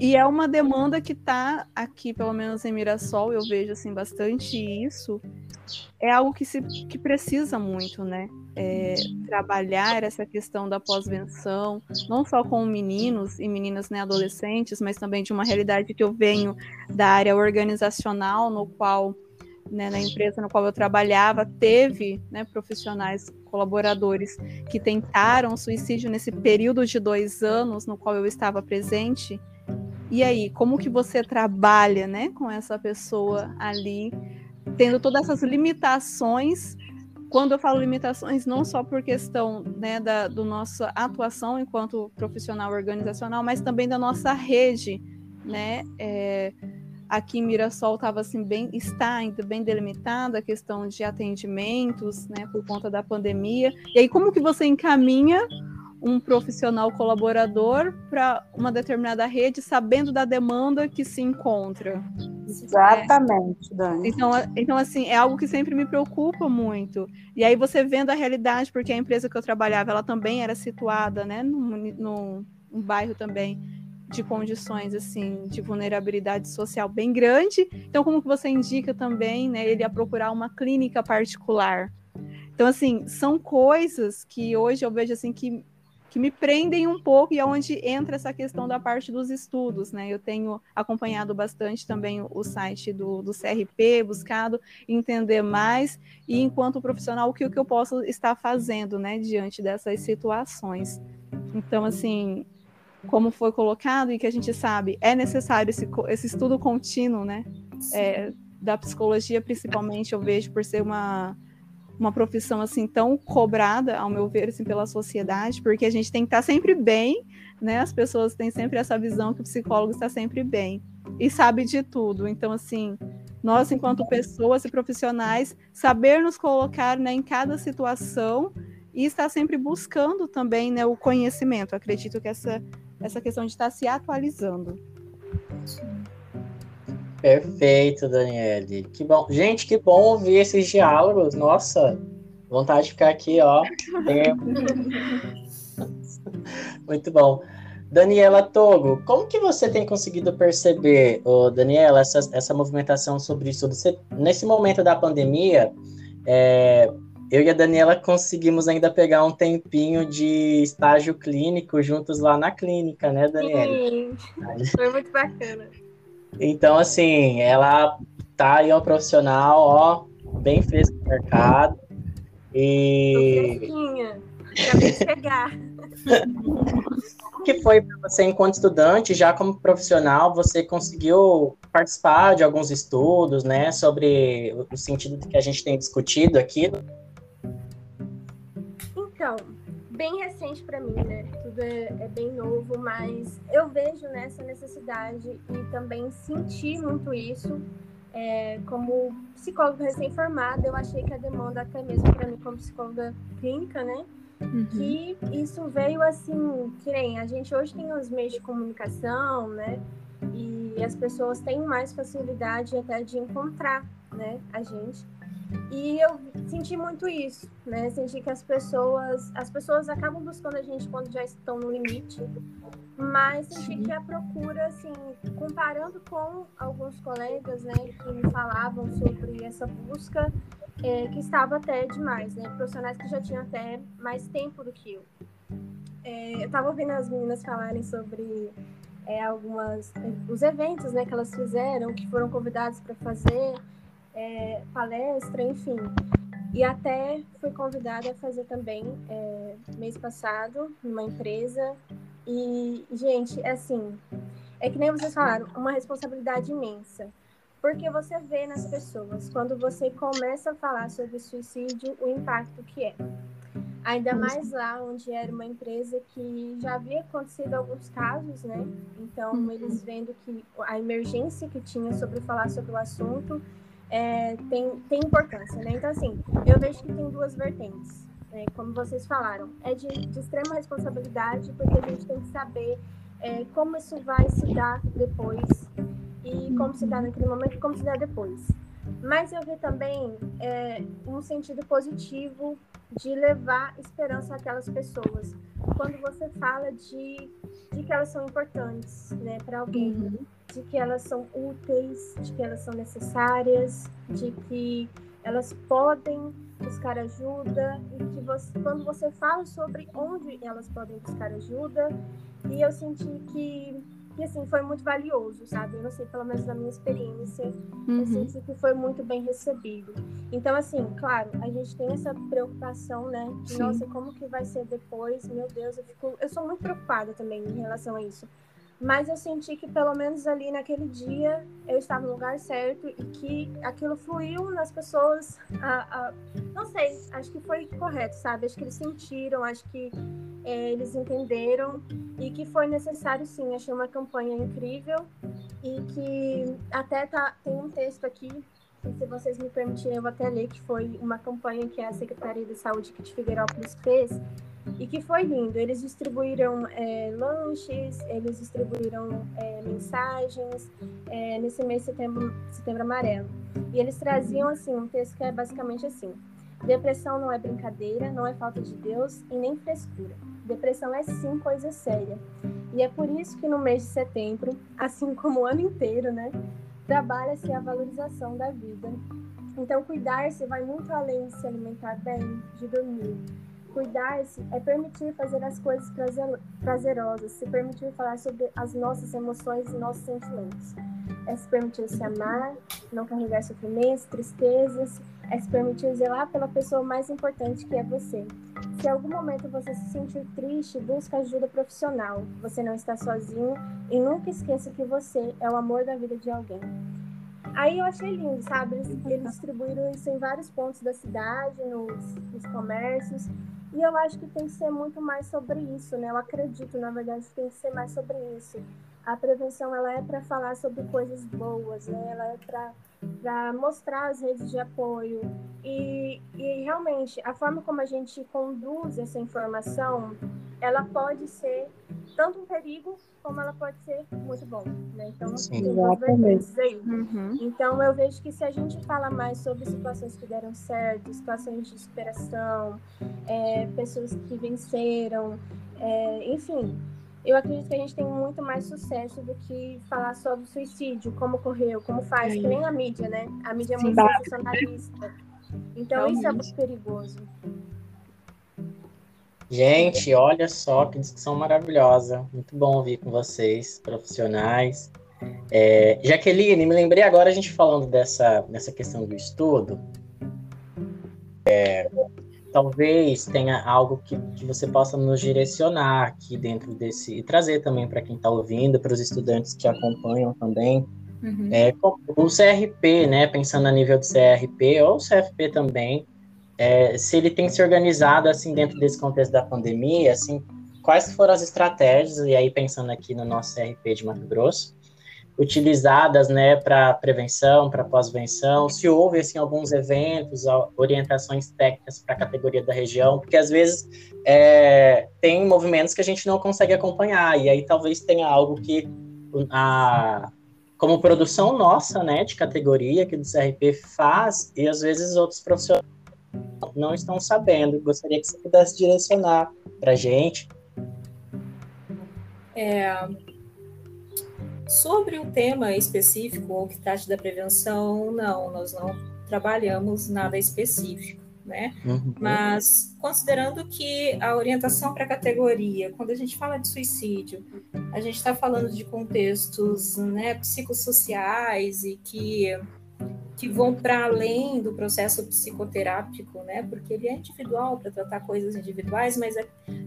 e é uma demanda que está aqui, pelo menos em Mirassol, eu vejo assim bastante isso. É algo que se que precisa muito, né? É, trabalhar essa questão da pós-venção, não só com meninos e meninas né, adolescentes, mas também de uma realidade que eu venho da área organizacional, no qual né, na empresa na qual eu trabalhava, teve né, profissionais colaboradores que tentaram suicídio nesse período de dois anos no qual eu estava presente. E aí, como que você trabalha, né, com essa pessoa ali, tendo todas essas limitações? Quando eu falo limitações, não só por questão né, da do nossa atuação enquanto profissional organizacional, mas também da nossa rede, né? É, aqui em Mirassol estava assim bem está ainda bem delimitada a questão de atendimentos, né, por conta da pandemia. E aí como que você encaminha um profissional colaborador para uma determinada rede, sabendo da demanda que se encontra. Exatamente, Dani. Então, então, assim, é algo que sempre me preocupa muito. E aí você vendo a realidade, porque a empresa que eu trabalhava, ela também era situada, né, num, num, num bairro também de condições assim de vulnerabilidade social bem grande. Então, como que você indica também, né, ele a procurar uma clínica particular? Então, assim, são coisas que hoje eu vejo assim que que me prendem um pouco e é onde entra essa questão da parte dos estudos, né? Eu tenho acompanhado bastante também o site do, do CRP, buscado entender mais e enquanto profissional o que, o que eu posso estar fazendo, né, diante dessas situações. Então, assim, como foi colocado e que a gente sabe, é necessário esse, esse estudo contínuo, né? É, da psicologia, principalmente, eu vejo por ser uma uma profissão assim tão cobrada, ao meu ver, assim, pela sociedade, porque a gente tem que estar sempre bem, né? As pessoas têm sempre essa visão que o psicólogo está sempre bem e sabe de tudo. Então, assim, nós, enquanto pessoas e profissionais, saber nos colocar né, em cada situação e estar sempre buscando também né, o conhecimento. Acredito que essa, essa questão de estar se atualizando. Perfeito, Daniele. Que bom. Gente, que bom ouvir esses diálogos. Nossa, vontade de ficar aqui, ó. Muito bom. Daniela Togo, como que você tem conseguido perceber, oh, Daniela, essa, essa movimentação sobre isso? Você, nesse momento da pandemia, é, eu e a Daniela conseguimos ainda pegar um tempinho de estágio clínico juntos lá na clínica, né, Daniela? Sim, foi muito bacana. Então, assim, ela tá aí, ó, profissional, ó, bem fresca no mercado. E. Acabei de chegar. Que foi para você enquanto estudante, já como profissional, você conseguiu participar de alguns estudos, né, sobre o sentido que a gente tem discutido aqui? Bem recente para mim, né? Tudo é, é, bem novo, mas eu vejo nessa necessidade e também senti muito isso. É, como psicóloga recém-formada, eu achei que a demanda, até mesmo para mim como psicóloga clínica, né? Uhum. Que isso veio assim, que nem a gente hoje tem os meios de comunicação, né? E as pessoas têm mais facilidade até de encontrar, né, a gente. E eu senti muito isso, né? Senti que as pessoas, as pessoas acabam buscando a gente quando já estão no limite, mas senti que a procura, assim, comparando com alguns colegas, né, que me falavam sobre essa busca, é, que estava até demais, né? Profissionais que já tinham até mais tempo do que eu. É, eu estava ouvindo as meninas falarem sobre é, algumas os eventos, né, que elas fizeram, que foram convidadas para fazer é, palestra, enfim. E até fui convidada a fazer também é, mês passado numa empresa. E, gente, é assim, é que nem vocês falaram, uma responsabilidade imensa. Porque você vê nas pessoas, quando você começa a falar sobre suicídio, o impacto que é. Ainda mais lá onde era uma empresa que já havia acontecido alguns casos, né? Então, uhum. eles vendo que a emergência que tinha sobre falar sobre o assunto é, tem, tem importância, né? Então, assim, eu vejo que tem duas vertentes. é, como vocês falaram, é de, de, extrema responsabilidade, porque a gente tem que saber é, como isso vai se dar depois e como se dá naquele momento e como se dá depois. Mas eu vi também é, um sentido positivo de levar esperança àquelas pessoas. Quando você fala de, de que elas são importantes né, para alguém, uhum. De que elas são úteis, de que elas são necessárias, de que elas podem buscar ajuda e que você, quando você fala sobre onde elas podem buscar ajuda, e eu senti que que assim foi muito valioso, sabe? Eu não sei, pelo menos na minha experiência, uhum. eu senti que foi muito bem recebido. Então, assim, claro, a gente tem essa preocupação, né? De, Sim. nossa, como que vai ser depois? Meu Deus, eu fico, eu sou muito preocupada também em relação a isso. Mas eu senti que pelo menos ali naquele dia eu estava no lugar certo e que aquilo fluiu nas pessoas. A, a, não sei, acho que foi correto, sabe? Acho que eles sentiram, acho que é, eles entenderam e que foi necessário sim. Achei uma campanha incrível e que até tá, tem um texto aqui se vocês me permitirem eu vou até ler, que foi uma campanha que a Secretaria de Saúde de Figueirópolis fez e que foi lindo. Eles distribuíram é, lanches, eles distribuíram é, mensagens é, nesse mês de setembro, setembro amarelo. E eles traziam assim um texto que é basicamente assim: depressão não é brincadeira, não é falta de Deus e nem frescura. Depressão é sim coisa séria. E é por isso que no mês de setembro, assim como o ano inteiro, né, trabalha-se a valorização da vida. Então, cuidar-se vai muito além de se alimentar bem, de dormir, Cuidar-se é permitir fazer as coisas prazerosas, se permitir falar sobre as nossas emoções e nossos sentimentos. É se permitir se amar, não carregar sofrimentos, tristezas, é se permitir zelar pela pessoa mais importante que é você. Se em algum momento você se sentir triste, busca ajuda profissional. Você não está sozinho e nunca esqueça que você é o amor da vida de alguém. Aí eu achei lindo, sabe? Eles, eles distribuíram isso em vários pontos da cidade, nos, nos comércios. E eu acho que tem que ser muito mais sobre isso, né? Eu acredito, na verdade, que tem que ser mais sobre isso. A prevenção ela é para falar sobre coisas boas, né? Ela é para mostrar as redes de apoio. E, e realmente, a forma como a gente conduz essa informação, ela pode ser tanto um perigo como ela pode ser muito bom, né? Então, Sim, tem duas vertentes aí. Uhum. Então, eu vejo que se a gente fala mais sobre situações que deram certo, situações de superação, é, pessoas que venceram, é, enfim, eu acredito que a gente tem muito mais sucesso do que falar sobre suicídio, como ocorreu, como faz, Sim. que nem a mídia, né? A mídia é muito sensacionalista. Então, Realmente. isso é muito perigoso. Gente, olha só que discussão maravilhosa. Muito bom ouvir com vocês, profissionais. É, Jaqueline, me lembrei agora a gente falando dessa, dessa questão do estudo. É, talvez tenha algo que, que você possa nos direcionar aqui dentro desse e trazer também para quem está ouvindo, para os estudantes que acompanham também. Uhum. É, o CRP, né? Pensando a nível de CRP ou CFP também, é, se ele tem se organizado assim dentro desse contexto da pandemia, assim, quais foram as estratégias e aí pensando aqui no nosso CRP de Mato Grosso, utilizadas, né, para prevenção, para pós-venção, se houve assim alguns eventos, orientações técnicas para a categoria da região, porque às vezes é, tem movimentos que a gente não consegue acompanhar e aí talvez tenha algo que a como produção nossa, né, de categoria que do CRP faz e às vezes outros profissionais não estão sabendo. Gostaria que você pudesse direcionar para a gente. É, sobre o tema específico, ou que trate da prevenção, não, nós não trabalhamos nada específico. Né? Uhum. Mas considerando que a orientação para a categoria, quando a gente fala de suicídio, a gente está falando de contextos né, psicossociais e que que vão para além do processo psicoterápico, né? Porque ele é individual para tratar coisas individuais, mas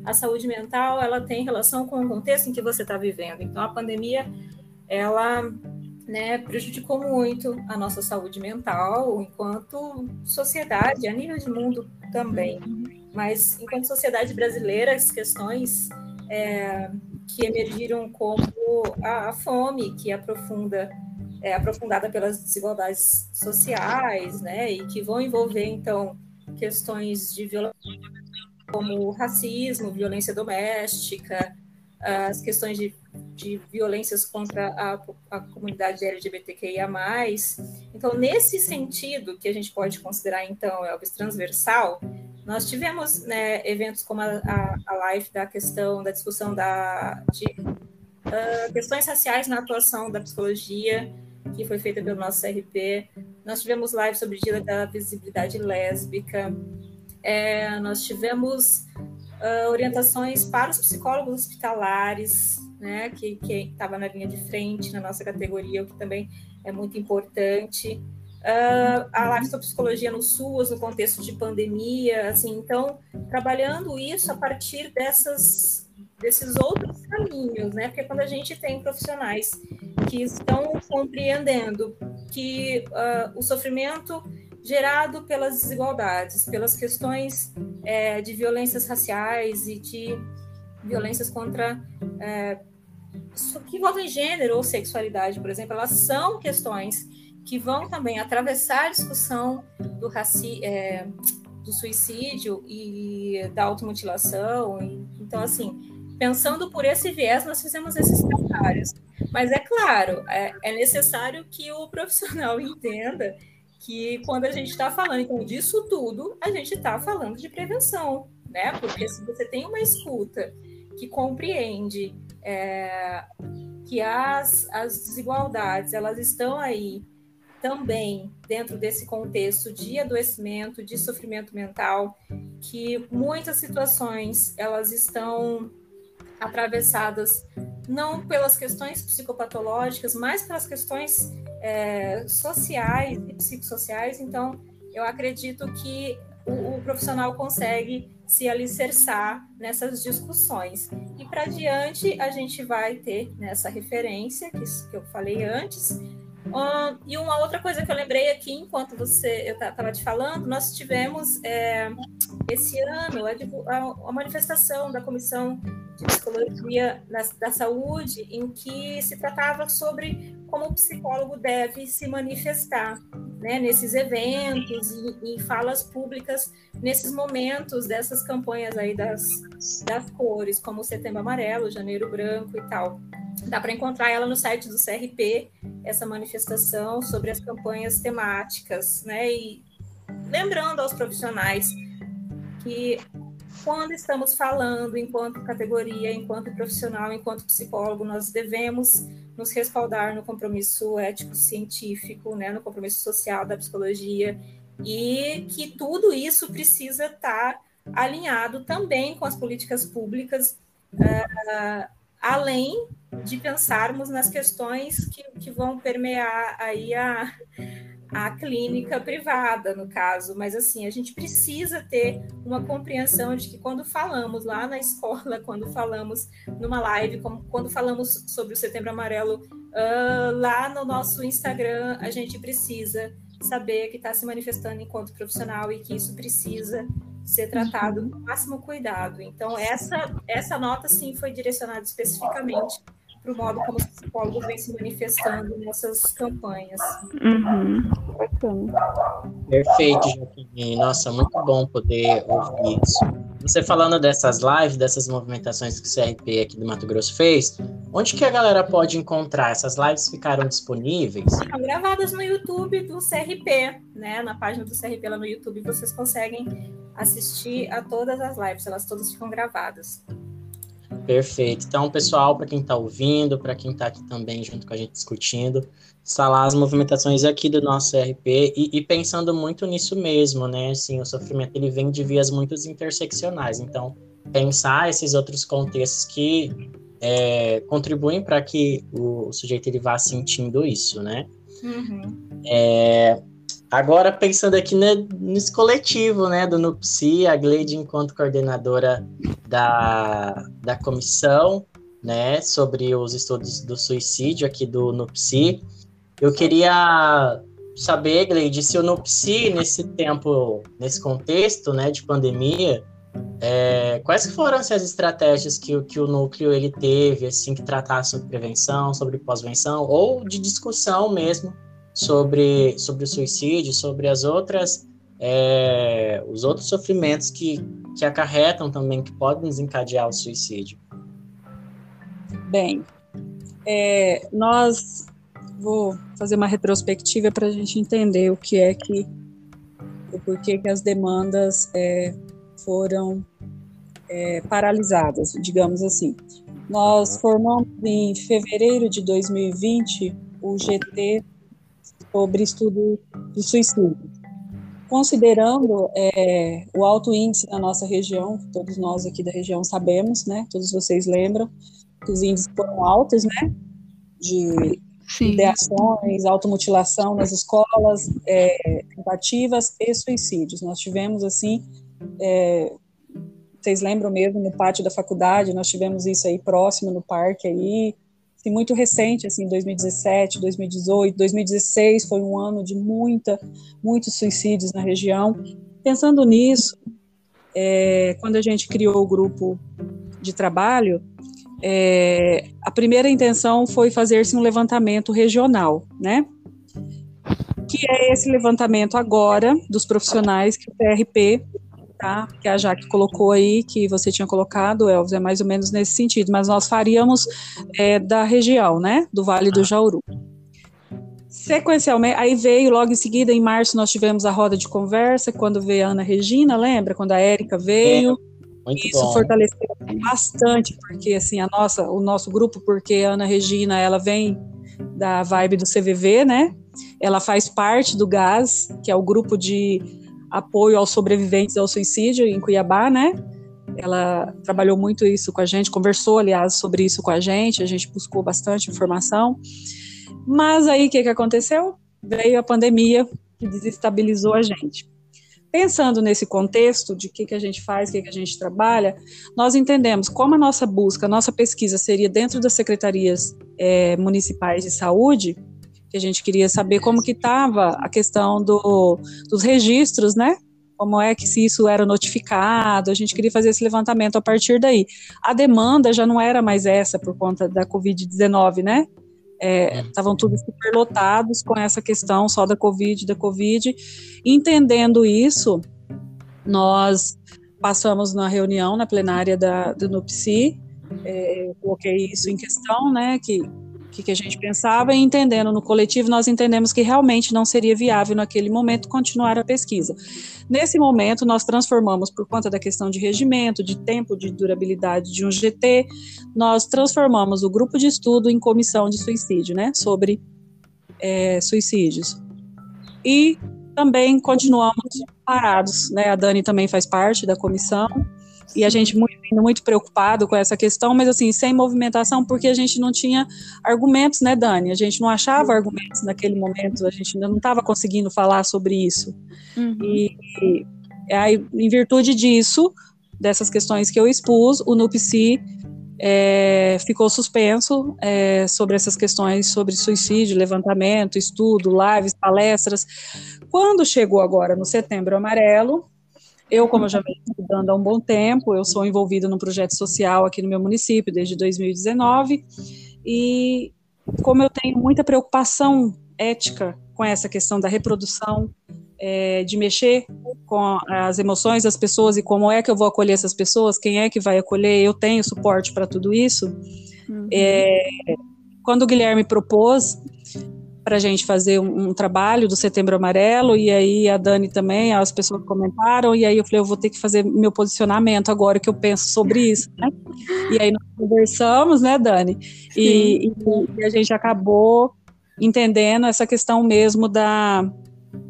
a, saúde mental ela tem relação com o contexto em que você está vivendo. Então a pandemia ela né, prejudicou muito a nossa saúde mental enquanto sociedade, a nível de mundo também. Mas enquanto sociedade brasileira, as questões é, que emergiram como a, a fome que aprofunda é, aprofundada pelas desigualdades sociais, né, e que vão envolver, então, questões de violência como racismo, violência doméstica, as questões de, de violências contra a, a comunidade LGBTQIA+. Então, nesse sentido, que a gente pode considerar, então, Elvis, transversal, nós tivemos né, eventos como a, a, a live da questão, da discussão da, de uh, questões raciais na atuação da psicologia, que foi feita pelo nosso CRP. Nós tivemos live sobre o Dia da Visibilidade Lésbica. É, nós tivemos uh, orientações para os psicólogos hospitalares, né, que estava na linha de frente na nossa categoria, o que também é muito importante. Uh, a live sobre psicologia no SUS, no contexto de pandemia, assim, então, trabalhando isso a partir dessas desses outros caminhos, né? Porque quando a gente tem profissionais que estão compreendendo que uh, o sofrimento gerado pelas desigualdades, pelas questões é, de violências raciais e de violências contra é, que envolvem gênero ou sexualidade, por exemplo, elas são questões que vão também atravessar a discussão do, raci é, do suicídio e da automutilação. Então, assim, pensando por esse viés, nós fizemos esses trabalhos. Mas é claro, é, é necessário que o profissional entenda que quando a gente está falando então, disso tudo, a gente está falando de prevenção, né? Porque se você tem uma escuta que compreende é, que as, as desigualdades elas estão aí também dentro desse contexto de adoecimento, de sofrimento mental, que muitas situações elas estão atravessadas não pelas questões psicopatológicas, mas pelas questões é, sociais e psicossociais. Então, eu acredito que o, o profissional consegue se alicerçar nessas discussões. E para diante, a gente vai ter nessa referência que, que eu falei antes. Um, e uma outra coisa que eu lembrei aqui, enquanto você eu estava te falando, nós tivemos é, esse ano a, a, a manifestação da Comissão de psicologia da saúde, em que se tratava sobre como o psicólogo deve se manifestar né, nesses eventos e em falas públicas, nesses momentos dessas campanhas aí das, das cores, como o Setembro Amarelo, Janeiro Branco e tal. Dá para encontrar ela no site do CRP, essa manifestação sobre as campanhas temáticas, né? E lembrando aos profissionais que quando estamos falando enquanto categoria, enquanto profissional, enquanto psicólogo, nós devemos nos respaldar no compromisso ético-científico, né, no compromisso social da psicologia, e que tudo isso precisa estar alinhado também com as políticas públicas, uh, além de pensarmos nas questões que, que vão permear aí a, a clínica privada, no caso, mas assim, a gente precisa ter uma compreensão de que quando falamos lá na escola, quando falamos numa live, como, quando falamos sobre o Setembro Amarelo uh, lá no nosso Instagram, a gente precisa saber que está se manifestando enquanto profissional e que isso precisa ser tratado com o máximo cuidado. Então, essa, essa nota, sim, foi direcionada especificamente para o modo como os psicólogos vêm se manifestando nessas campanhas. Uhum. Perfeito, Joaquim. Nossa, muito bom poder ouvir isso. Você falando dessas lives, dessas movimentações que o CRP aqui do Mato Grosso fez, onde que a galera pode encontrar? Essas lives ficaram disponíveis? Estão gravadas no YouTube do CRP, né? Na página do CRP lá no YouTube, vocês conseguem assistir a todas as lives, elas todas ficam gravadas. Perfeito. Então, pessoal, para quem está ouvindo, para quem está aqui também junto com a gente discutindo, está lá as movimentações aqui do nosso RP e, e, pensando muito nisso mesmo, né? Assim, o sofrimento ele vem de vias muito interseccionais. Então, pensar esses outros contextos que é, contribuem para que o, o, sujeito ele vá sentindo isso, né? Uhum. É, Agora, pensando aqui nesse coletivo, né, do NUPSI, a Gleide, enquanto coordenadora da, da comissão, né, sobre os estudos do suicídio aqui do NUPSI, eu queria saber, Gleide, se o NUPSI, nesse tempo, nesse contexto, né, de pandemia, é, quais foram assim, as estratégias que, que o núcleo ele teve, assim, que tratasse sobre prevenção, sobre pós-venção, ou de discussão mesmo, sobre, sobre o suicídio, sobre as outras é, os outros sofrimentos que, que acarretam também, que podem desencadear o suicídio. Bem, é, nós vou fazer uma retrospectiva para a gente entender o que é que o porquê que as demandas é, foram é, paralisadas, digamos assim. Nós formamos em fevereiro de 2020 o GT sobre estudo de suicídio. Considerando é, o alto índice na nossa região, todos nós aqui da região sabemos, né? Todos vocês lembram que os índices foram altos, né? De Sim. ideações, automutilação nas escolas, é, tentativas e suicídios. Nós tivemos, assim, é, vocês lembram mesmo, no pátio da faculdade, nós tivemos isso aí próximo, no parque aí, assim, muito recente, assim, 2017, 2018, 2016 foi um ano de muita, muitos suicídios na região. Pensando nisso, é, quando a gente criou o grupo de trabalho, é, a primeira intenção foi fazer-se um levantamento regional, né? Que é esse levantamento agora dos profissionais que o PRP, tá? Que a Jaque colocou aí, que você tinha colocado, Elvis, é mais ou menos nesse sentido, mas nós faríamos é, da região, né? Do Vale do Jauru. Sequencialmente, aí veio logo em seguida, em março, nós tivemos a roda de conversa, quando veio a Ana Regina, lembra? Quando a Érica veio. É muito Isso bom. fortaleceu bastante, porque assim, a nossa, o nosso grupo, porque a Ana Regina, ela vem da vibe do CVV, né? Ela faz parte do GAS, que é o grupo de apoio aos sobreviventes ao suicídio em Cuiabá, né? Ela trabalhou muito isso com a gente, conversou, aliás, sobre isso com a gente, a gente buscou bastante informação. Mas aí o que, que aconteceu? Veio a pandemia que desestabilizou a gente. Pensando nesse contexto de o que, que a gente faz, o que, que a gente trabalha, nós entendemos como a nossa busca, a nossa pesquisa seria dentro das secretarias é, municipais de saúde, que a gente queria saber como que estava a questão do, dos registros, né? Como é que se isso era notificado, a gente queria fazer esse levantamento a partir daí. A demanda já não era mais essa por conta da Covid-19, né? É, estavam todos superlotados com essa questão só da Covid, da Covid. Entendendo isso, nós passamos na reunião, na plenária da, do NUPSI, é, coloquei isso em questão, né, que que, que a gente pensava, e entendendo no coletivo, nós entendemos que realmente não seria viável naquele momento continuar a pesquisa. Nesse momento, nós transformamos, por conta da questão de regimento, de tempo de durabilidade de um GT, nós transformamos o grupo de estudo em comissão de suicídio, né, sobre é, suicídios. E também continuamos parados, né, a Dani também faz parte da comissão, e a gente muito, muito preocupado com essa questão, mas assim, sem movimentação, porque a gente não tinha argumentos, né, Dani? A gente não achava argumentos naquele momento, a gente ainda não estava conseguindo falar sobre isso. Uhum. E, e aí, em virtude disso, dessas questões que eu expus, o NUPSI é, ficou suspenso é, sobre essas questões sobre suicídio, levantamento, estudo, lives, palestras. Quando chegou agora no Setembro Amarelo, eu, como eu já venho estudando há um bom tempo, eu sou envolvida num projeto social aqui no meu município desde 2019, e como eu tenho muita preocupação ética com essa questão da reprodução, é, de mexer com as emoções das pessoas e como é que eu vou acolher essas pessoas, quem é que vai acolher, eu tenho suporte para tudo isso. Uhum. É, quando o Guilherme propôs para a gente fazer um, um, trabalho do Setembro Amarelo, e aí a Dani também, as pessoas comentaram, e aí eu falei, eu vou ter que fazer meu posicionamento agora que eu penso sobre isso, né? E aí nós conversamos, né, Dani? E, e, e a gente acabou entendendo essa questão mesmo da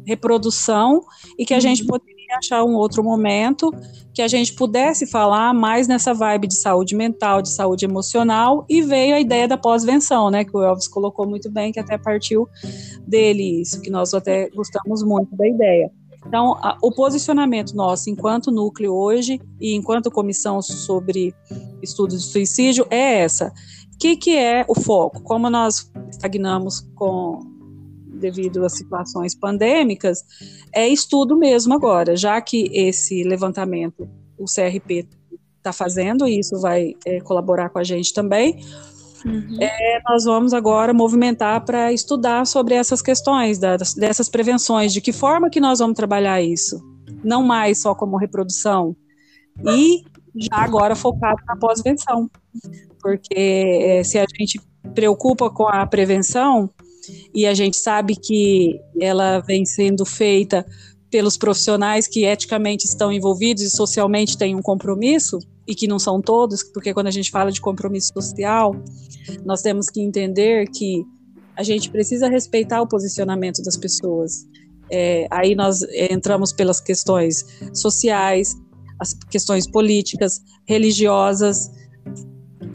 reprodução e que a gente uhum. poderia achar um outro momento que a gente pudesse falar mais nessa vibe de saúde mental, de saúde emocional, e veio a ideia da pós-venção, né, que o Elvis colocou muito bem, que até partiu dele isso, que nós até gostamos muito da ideia. Então, a, o posicionamento nosso enquanto núcleo hoje e enquanto comissão sobre estudos de suicídio é essa. O que, que é o foco? Como nós estagnamos com devido às situações pandêmicas, é estudo mesmo agora, já que esse levantamento o CRP está fazendo, e isso vai é, colaborar com a gente também. uhum. é, nós vamos agora movimentar para estudar sobre essas questões, das, dessas prevenções, de que forma que nós vamos trabalhar isso, não mais só como reprodução, e já agora focado na pós-venção, porque é, se a gente preocupa com a prevenção, e a gente sabe que ela vem sendo feita pelos profissionais que eticamente estão envolvidos e socialmente têm um compromisso, e que não são todos, porque quando a gente fala de compromisso social, nós temos que entender que a gente precisa respeitar o posicionamento das pessoas. É, aí nós entramos pelas questões sociais, as questões políticas, religiosas,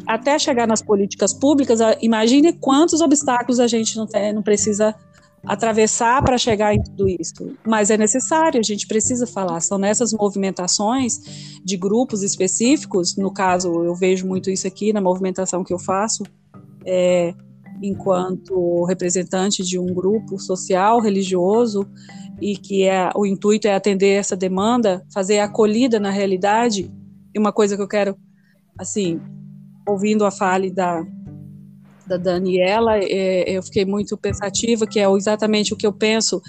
até chegar nas políticas públicas, imagine quantos obstáculos a gente não, tem, não precisa atravessar para chegar em tudo isso. Mas é necessário, a gente precisa falar. São nessas movimentações de grupos específicos, no caso, eu vejo muito isso aqui na movimentação que eu faço, é, enquanto representante de um grupo social, religioso, e que é, o intuito é atender essa demanda, fazer acolhida na realidade. E uma coisa que eu quero, assim, ouvindo a fale da, da Daniela, é, eu fiquei muito pensativa, que é exatamente o que eu penso.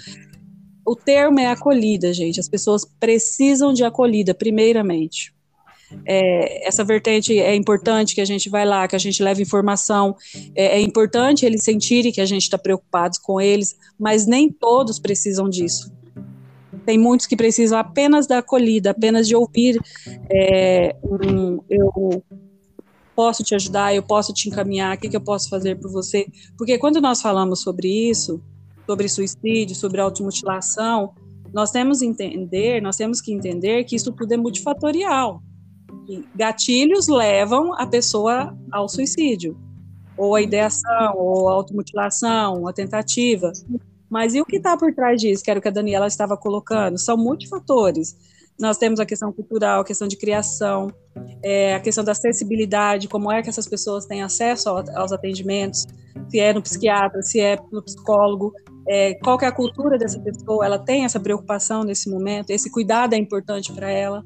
O termo é acolhida, gente. As pessoas precisam de acolhida, primeiramente. É, essa vertente é importante que a gente vai lá, que a gente leva informação. É, é importante eles sentirem que a gente está preocupado com eles, mas nem todos precisam disso. Tem muitos que precisam apenas da acolhida, apenas de ouvir. É, um, eu posso te ajudar, eu posso te encaminhar, o que, que eu posso fazer por você? Porque quando nós falamos sobre isso, sobre suicídio, sobre automutilação, nós temos entender, nós temos que entender que isso tudo é multifatorial. Gatilhos levam a pessoa ao suicídio, ou a ideação, ou a automutilação, a tentativa. Mas e o que está por trás disso, que era o que a Daniela estava colocando? São multifatores. Nós temos a questão cultural, a questão de criação, é, a questão da acessibilidade, como é que essas pessoas têm acesso aos atendimentos, se é no psiquiatra, se é no psicólogo, é, qual é a cultura dessa pessoa, ela tem essa preocupação nesse momento, esse cuidado é importante para ela.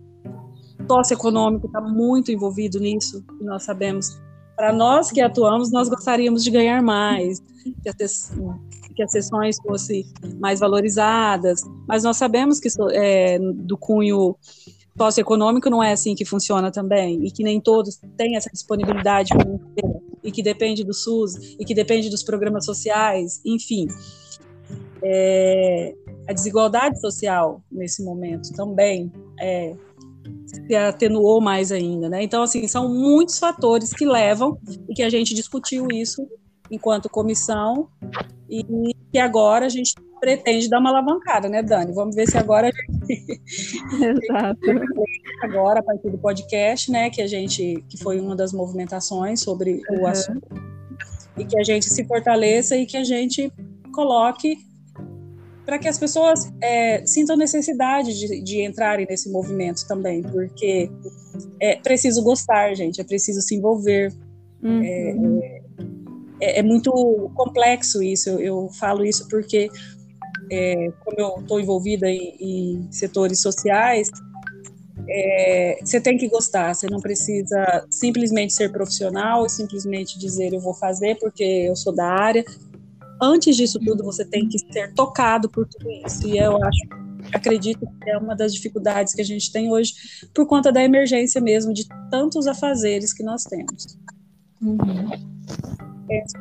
O socioeconômico está muito envolvido nisso, nós sabemos. Para nós que atuamos, nós gostaríamos de ganhar mais, que que as sessões fossem mais valorizadas, mas nós sabemos que é, do cunho socioeconômico não é assim que funciona também, e que nem todos têm essa disponibilidade e que depende do SUS, e que depende dos programas sociais, enfim. É, a desigualdade social nesse momento também é, se atenuou mais ainda, né? Então, assim, são muitos fatores que levam, e que a gente discutiu isso enquanto comissão, e que agora a gente pretende dar uma alavancada, né, Dani? Vamos ver se agora a gente... Exato. agora, a partir do podcast, né, que a gente, que foi uma das movimentações sobre uhum. o assunto, e que a gente se fortaleça e que a gente coloque para que as pessoas é, sintam necessidade de, de, entrarem nesse movimento também, porque é preciso gostar, gente, é preciso se envolver. Uhum. É, é, é muito complexo isso. Eu, eu falo isso porque, é, como eu estou envolvida em, em, setores sociais, é, você tem que gostar. Você não precisa simplesmente ser profissional e simplesmente dizer eu vou fazer porque eu sou da área. Antes disso tudo, você tem que ser tocado por tudo isso. E eu acho acredito que é uma das dificuldades que a gente tem hoje por conta da emergência mesmo de tantos afazeres que nós temos. Uhum.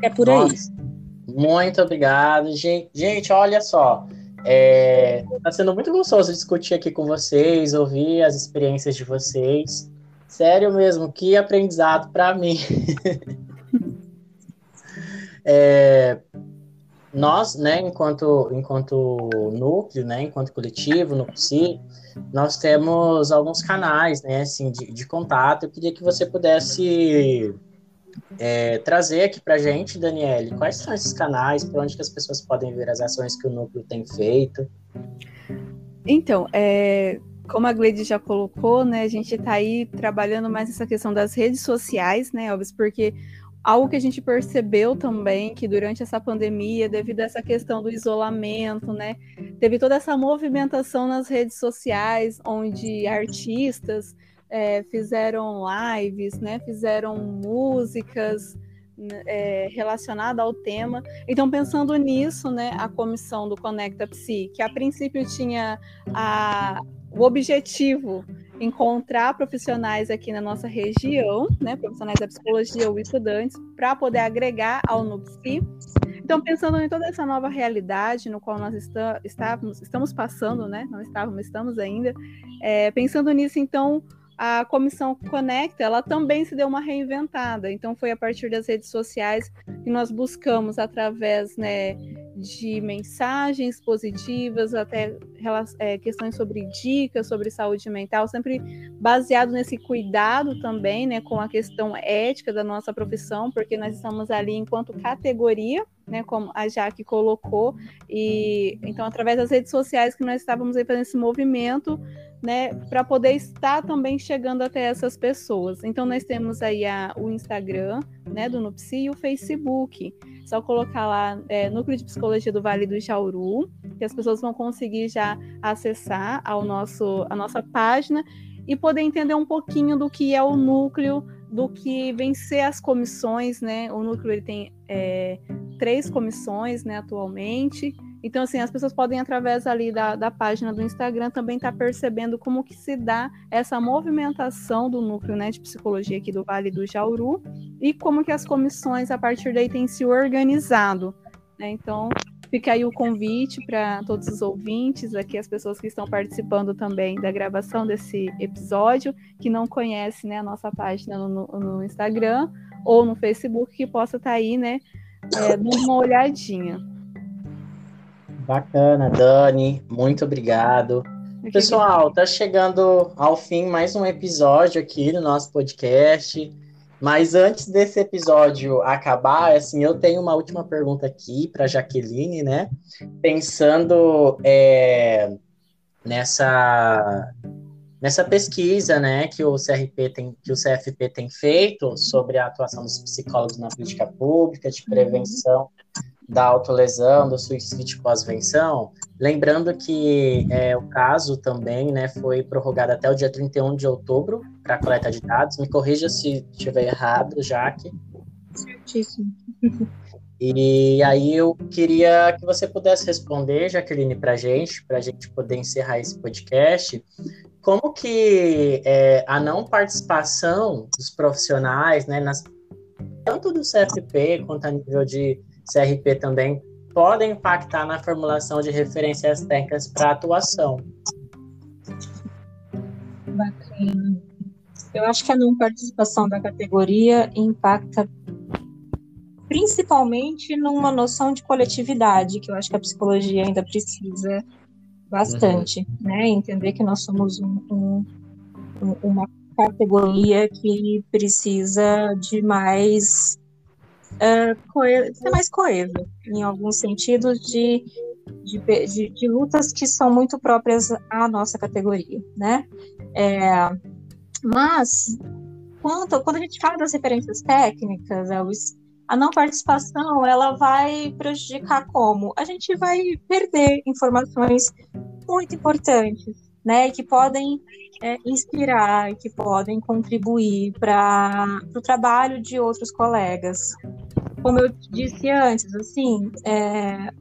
É por Nossa, aí. Muito obrigado. Gente, gente olha só. É, tá sendo muito gostoso discutir aqui com vocês, ouvir as experiências de vocês. Sério mesmo, que aprendizado para mim. é, nós, né, enquanto, enquanto núcleo, né, enquanto coletivo, no PSI, nós temos alguns canais, né, assim, de, de contato. Eu queria que você pudesse é, trazer aqui para gente, Daniele, quais são esses canais, para onde que as pessoas podem ver as ações que o núcleo tem feito? Então, é, como a Gleide já colocou, né, a gente está aí trabalhando mais essa questão das redes sociais, né, óbvio, porque algo que a gente percebeu também que durante essa pandemia, devido a essa questão do isolamento, né, teve toda essa movimentação nas redes sociais, onde artistas é, fizeram lives, né, fizeram músicas, é, ao tema. Então, pensando nisso, né, a comissão do Conecta Psi, que a princípio tinha a, o objetivo encontrar profissionais aqui na nossa região, né, profissionais da psicologia ou estudantes, para poder agregar ao NUPSI. Então, pensando em toda essa nova realidade no qual nós está, estávamos, estamos passando, né, não estávamos, estamos ainda, é, pensando nisso, então, a comissão Conecta, ela também se deu uma reinventada. Então foi a partir das redes sociais que nós buscamos através, né, de mensagens positivas, até é, questões sobre dicas sobre saúde mental, sempre baseado nesse cuidado também, né, com a questão ética da nossa profissão, porque nós estamos ali enquanto categoria, né, como a Jaque colocou, e então através das redes sociais que nós estávamos aí fazendo esse movimento né, para poder estar também chegando até essas pessoas. Então nós temos aí a, o Instagram, né, do Nupsi e o Facebook. Só colocar lá é, Núcleo de Psicologia do Vale do Jauru, que as pessoas vão conseguir já acessar ao nosso, a nossa página e poder entender um pouquinho do que é o núcleo, do que vencer as comissões, né? O núcleo ele tem é, três comissões, né, atualmente. Então, assim, as pessoas podem, através ali da, da página do Instagram, também estar tá percebendo como que se dá essa movimentação do núcleo né, de psicologia aqui do Vale do Jauru e como que as comissões, a partir daí, têm se organizado. Né? Então, fica aí o convite para todos os ouvintes, aqui as pessoas que estão participando também da gravação desse episódio, que não conhecem né, a nossa página no, no Instagram ou no Facebook, que possa estar tá aí, né, é, dando uma olhadinha. Bacana, Dani, muito obrigado. Pessoal, tá chegando ao fim mais um episódio aqui do nosso podcast. Mas antes desse episódio acabar, assim, eu tenho uma última pergunta aqui para Jaqueline, né? Pensando é, nessa nessa pesquisa, né, que o CRP tem, que o CFP tem feito sobre a atuação dos psicólogos na política pública de prevenção da autolesão, do suicídio pós-venção, lembrando que é, o caso também né, foi prorrogado até o dia 31 de outubro para a coleta de dados. Me corrija se estiver errado, Jaque. Certíssimo. E aí eu queria que você pudesse responder, Jaqueline, para a gente, para a gente poder encerrar esse podcast, como que é, a não participação dos profissionais, né, nas, tanto do CFP quanto a nível de CRP também, podem impactar na formulação de referências técnicas para atuação. Bacana. Eu acho que a não participação da categoria impacta principalmente numa noção de coletividade, que eu acho que a psicologia ainda precisa bastante, uhum. né? Entender que nós somos um, um, uma categoria que precisa de mais uh, ser mais coesa, em alguns sentidos de, de, de, de, lutas que são muito próprias à nossa categoria, né? É, mas, quando, quando a gente fala das referências técnicas, a não participação ela vai prejudicar como? A gente vai perder informações muito importantes, né? Que podem é, inspirar, que podem contribuir para o trabalho de outros colegas. Como eu disse antes, assim, é,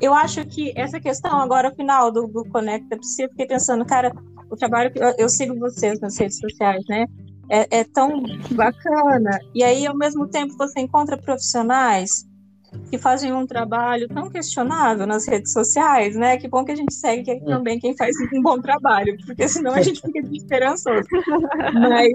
eu acho que essa questão agora, final do, do Conecta, eu fiquei pensando, cara, o trabalho que eu, eu sigo vocês nas redes sociais, né? É, é, tão bacana. E aí, ao mesmo tempo, você encontra profissionais que fazem um trabalho tão questionável nas redes sociais, né? Que bom que a gente segue hum. também quem faz um bom trabalho, porque senão a gente fica desesperançoso. Mas,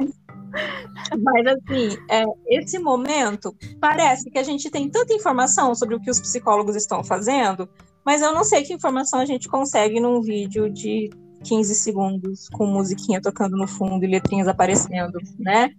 mas assim, é, esse momento parece que a gente tem tanta informação sobre o que os psicólogos estão fazendo, mas eu não sei que informação a gente consegue num vídeo de 15 segundos com musiquinha tocando no fundo e letrinhas aparecendo, né?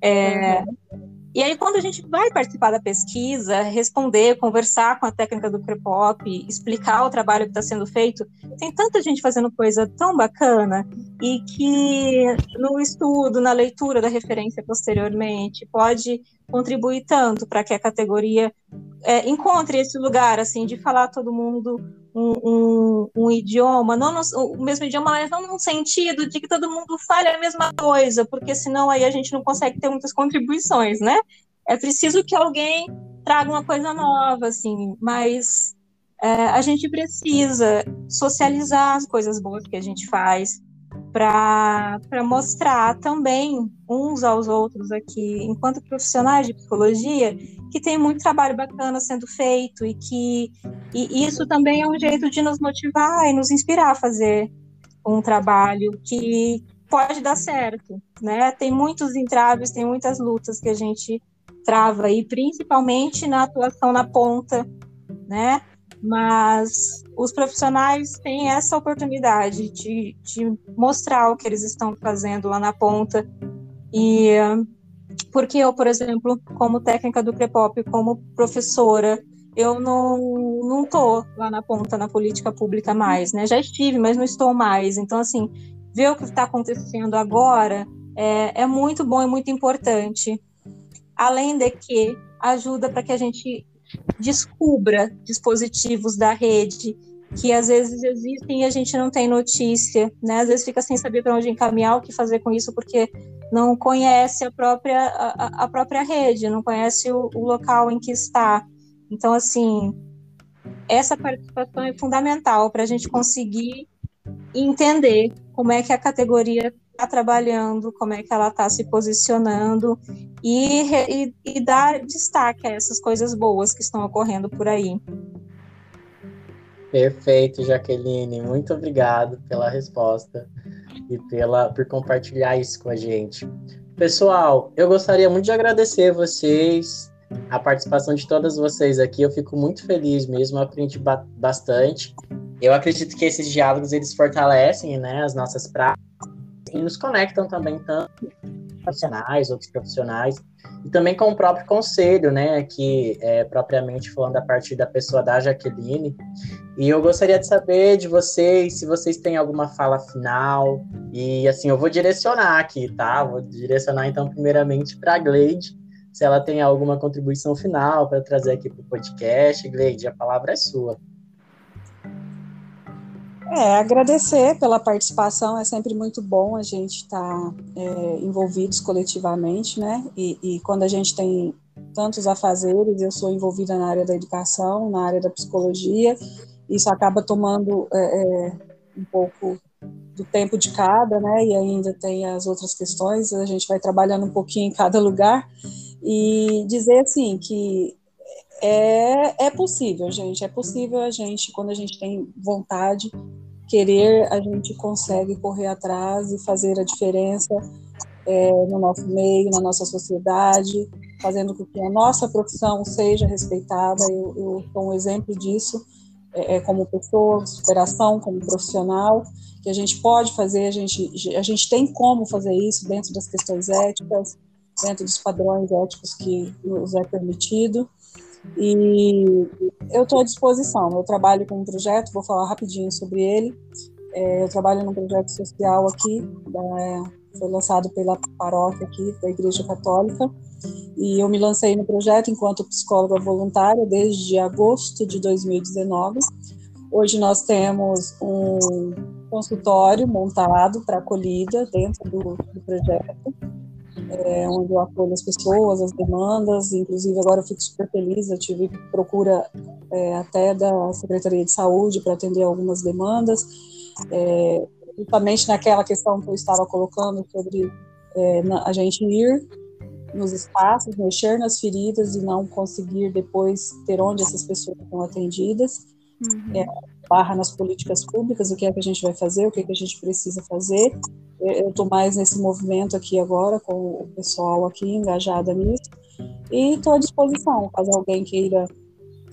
É, uhum. E aí, quando a gente vai participar da pesquisa, responder, conversar com a técnica do Crepop, explicar o trabalho que está sendo feito, tem tanta gente fazendo coisa tão bacana e que no estudo, na leitura da referência posteriormente, pode contribuir tanto para que a categoria é, encontre esse lugar assim de falar todo mundo um, um, um idioma, não no, o mesmo idioma, mas não no sentido de que todo mundo fale a mesma coisa, porque senão aí a gente não consegue ter muitas contribuições, né? é preciso que alguém traga uma coisa nova, assim, mas é, a gente precisa socializar as coisas boas que a gente faz para mostrar também uns aos outros aqui, enquanto profissionais de psicologia, que tem muito trabalho bacana sendo feito e que e isso também é um jeito de nos motivar e nos inspirar a fazer um trabalho que pode dar certo, né? Tem muitos entraves, tem muitas lutas que a gente trava aí, principalmente na atuação na ponta, né? Mas os profissionais têm essa oportunidade de, de mostrar o que eles estão fazendo lá na ponta. E porque eu, por exemplo, como técnica do Crepop, como professora, eu não, não tô lá na ponta na política pública mais, né? Já estive, mas não estou mais. Então, assim, ver o que está acontecendo agora é, é muito bom e muito importante. Além de que ajuda para que a gente descubra dispositivos da rede que às vezes existem e a gente não tem notícia, né? Às vezes fica sem saber para onde encaminhar, o que fazer com isso, porque não conhece a própria, a, a própria rede, não conhece o, o, local em que está. Então, assim, essa participação é fundamental para a gente conseguir entender como é que a categoria está trabalhando, como é que ela está se posicionando e, e, e dar destaque a essas coisas boas que estão ocorrendo por aí. Perfeito, Jaqueline. Muito obrigado pela resposta e pela, por compartilhar isso com a gente. Pessoal, eu gostaria muito de agradecer vocês, a participação de todas vocês aqui. Eu fico muito feliz mesmo, aprendi ba bastante. Eu acredito que esses diálogos eles fortalecem né, as nossas práticas e nos conectam também tanto profissionais, outros profissionais, e também com o próprio conselho, né, que é propriamente falando a partir da pessoa da Jaqueline. E eu gostaria de saber de vocês se vocês têm alguma fala final. E assim, eu vou direcionar aqui, tá? Vou direcionar então primeiramente para a Gleide, se ela tem alguma contribuição final para trazer aqui para o podcast. Gleide, a palavra é sua. É, agradecer pela participação, é sempre muito bom a gente estar tá, é, envolvidos coletivamente, né? E, e, quando a gente tem tantos afazeres, eu sou envolvida na área da educação, na área da psicologia, isso acaba tomando é, é, um pouco do tempo de cada, né? E ainda tem as outras questões, a gente vai trabalhando um pouquinho em cada lugar e dizer assim que é, é possível, gente. É possível a gente, quando a gente tem vontade, querer, a gente consegue correr atrás e fazer a diferença é, no nosso meio, na nossa sociedade, fazendo com que a nossa profissão seja respeitada. Eu, eu sou um exemplo disso, é, é, como pessoa, superação, como profissional, que a gente pode fazer, a gente, a gente tem como fazer isso dentro das questões éticas, dentro dos padrões éticos que nos é permitido. E eu estou à disposição. Eu trabalho com um projeto, vou falar rapidinho sobre ele. É, eu trabalho num projeto social aqui, da, foi lançado pela paróquia aqui da Igreja Católica. E eu me lancei no projeto enquanto psicóloga voluntária desde agosto de 2019. Hoje nós temos um consultório montado para acolhida dentro do, do projeto é, onde eu acolho as pessoas, as demandas, inclusive agora eu fico super feliz, eu tive procura é, até da Secretaria de Saúde para atender algumas demandas, é, justamente naquela questão que eu estava colocando sobre é, a gente ir nos espaços, mexer nas feridas e não conseguir depois ter onde essas pessoas são atendidas, uhum. É, barra nas políticas públicas, o que é que a gente vai fazer, o que é que a gente precisa fazer, eu estou mais nesse movimento aqui agora, com o pessoal aqui engajado nisso, e estou à disposição, caso alguém queira,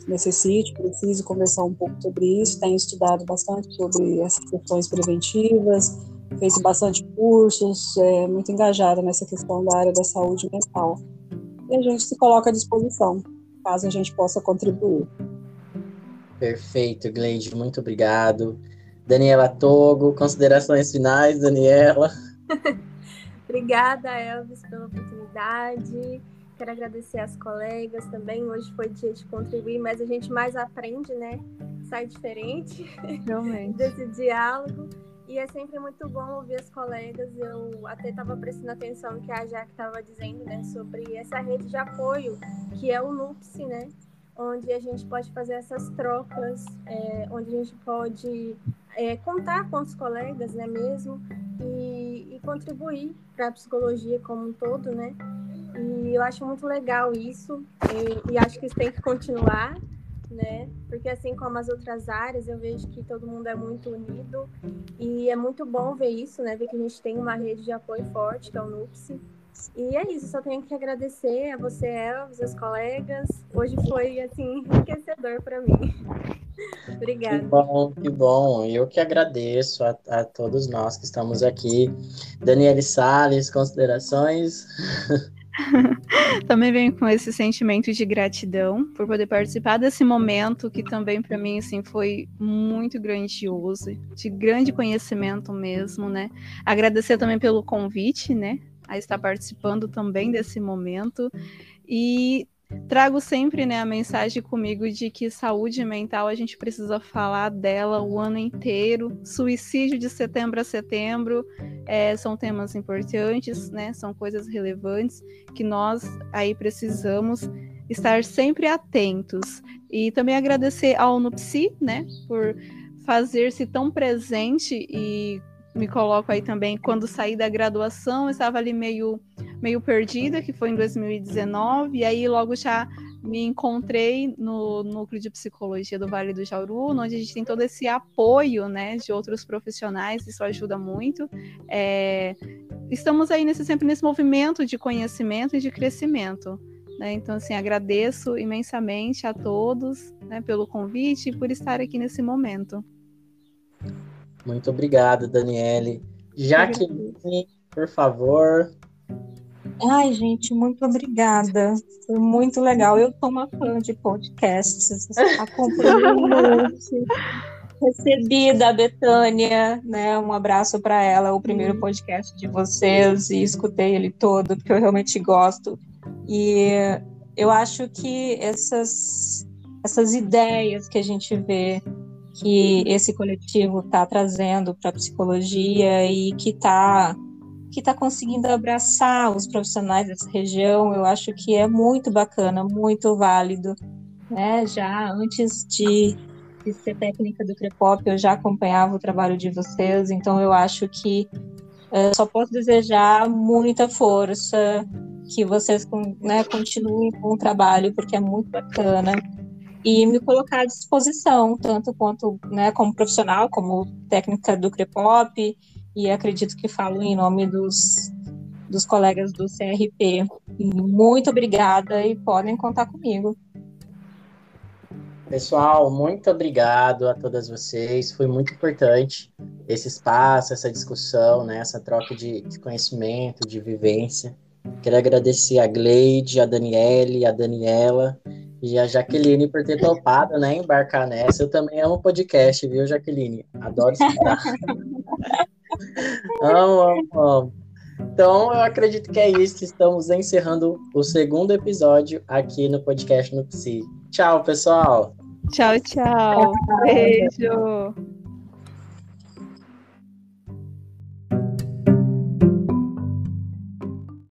necessite, precise conversar um pouco sobre isso, tenho estudado bastante sobre essas questões preventivas, feito bastante cursos, é, muito engajada nessa questão da área da saúde mental. E a gente se coloca à disposição, caso a gente possa contribuir. Perfeito, Gleide, muito obrigado. Daniela Togo, considerações finais, Daniela. Obrigada, Elvis, pela oportunidade. Quero agradecer às colegas também. Hoje foi dia de contribuir, mas a gente mais aprende, né? Sai diferente Realmente. desse diálogo. E é sempre muito bom ouvir as colegas. Eu até estava prestando atenção no que a Jaque estava dizendo, né, sobre essa rede de apoio que é o NUPSI, né, onde a gente pode fazer essas trocas, é, onde a gente pode é, contar com os colegas, né, mesmo, e, e contribuir para a psicologia como um todo, né. E eu acho muito legal isso, e, e acho que isso tem que continuar né? Porque assim como as outras áreas, eu vejo que todo mundo é muito unido e é muito bom ver isso, né? Ver que a gente tem uma rede de apoio forte, que é o NUPSI. E é isso, só tenho que agradecer a você, Ela, os seus colegas. Hoje foi, assim, enriquecedor para mim. Obrigada. Que bom, que bom. Eu que agradeço a, a todos nós que estamos aqui. Daniele Salles, considerações? também venho com esse sentimento de gratidão por poder participar desse momento que também para mim assim foi muito grandioso, de grande conhecimento mesmo, né? Agradecer também pelo convite, né, a estar participando também desse momento e trago sempre né, a mensagem comigo de que saúde mental a gente precisa falar dela o ano inteiro. Suicídio de setembro a setembro é, são temas importantes, né? São coisas relevantes que nós aí precisamos estar sempre atentos. E também agradecer ao Nupsi, né, por fazer-se tão presente e me coloco aí também quando saí da graduação, eu estava ali meio meio perdida, que foi em 2019, e aí logo já me encontrei no núcleo de psicologia do Vale do Jauru, onde a gente tem todo esse apoio, né, de outros profissionais, isso ajuda muito. É, estamos aí nesse, sempre nesse movimento de conhecimento e de crescimento. Né? Então, assim, agradeço imensamente a todos né, pelo convite e por estar aqui nesse momento. Muito obrigado, Daniele. Jaqueline, por favor. Ai, gente, muito obrigada. Foi muito legal. Eu sou uma fã de podcasts. Acompanho Recebi da Betânia, né? Um abraço para ela, o primeiro uhum. podcast de vocês, e escutei ele todo, porque eu realmente gosto. E eu acho que essas, essas ideias que a gente vê que esse coletivo está trazendo para a psicologia e que está que está conseguindo abraçar os profissionais dessa região, eu acho que é muito bacana, muito válido. Né? Já antes de, de ser técnica do Crepop, eu já acompanhava o trabalho de vocês, então eu acho que uh, só posso desejar muita força, que vocês né, continuem com o trabalho, porque é muito bacana e me colocar à disposição, tanto quanto né, como profissional, como técnica do Crepop, e acredito que falo em nome dos, dos colegas do CRP. Muito obrigada e podem contar comigo. Pessoal, muito obrigado a todas vocês. Foi muito importante esse espaço, essa discussão, né, essa troca de, de conhecimento, de vivência. Quero agradecer a Gleide, a Daniele, a Daniela e a Jaqueline por ter topado, né, embarcar nessa. Eu também amo podcast, viu, Jaqueline? Adoro escutar. amo, amo, amo. Então, eu acredito que é isso. Estamos encerrando o segundo episódio aqui no podcast no Psi. Tchau, pessoal. Tchau, tchau. Beijo.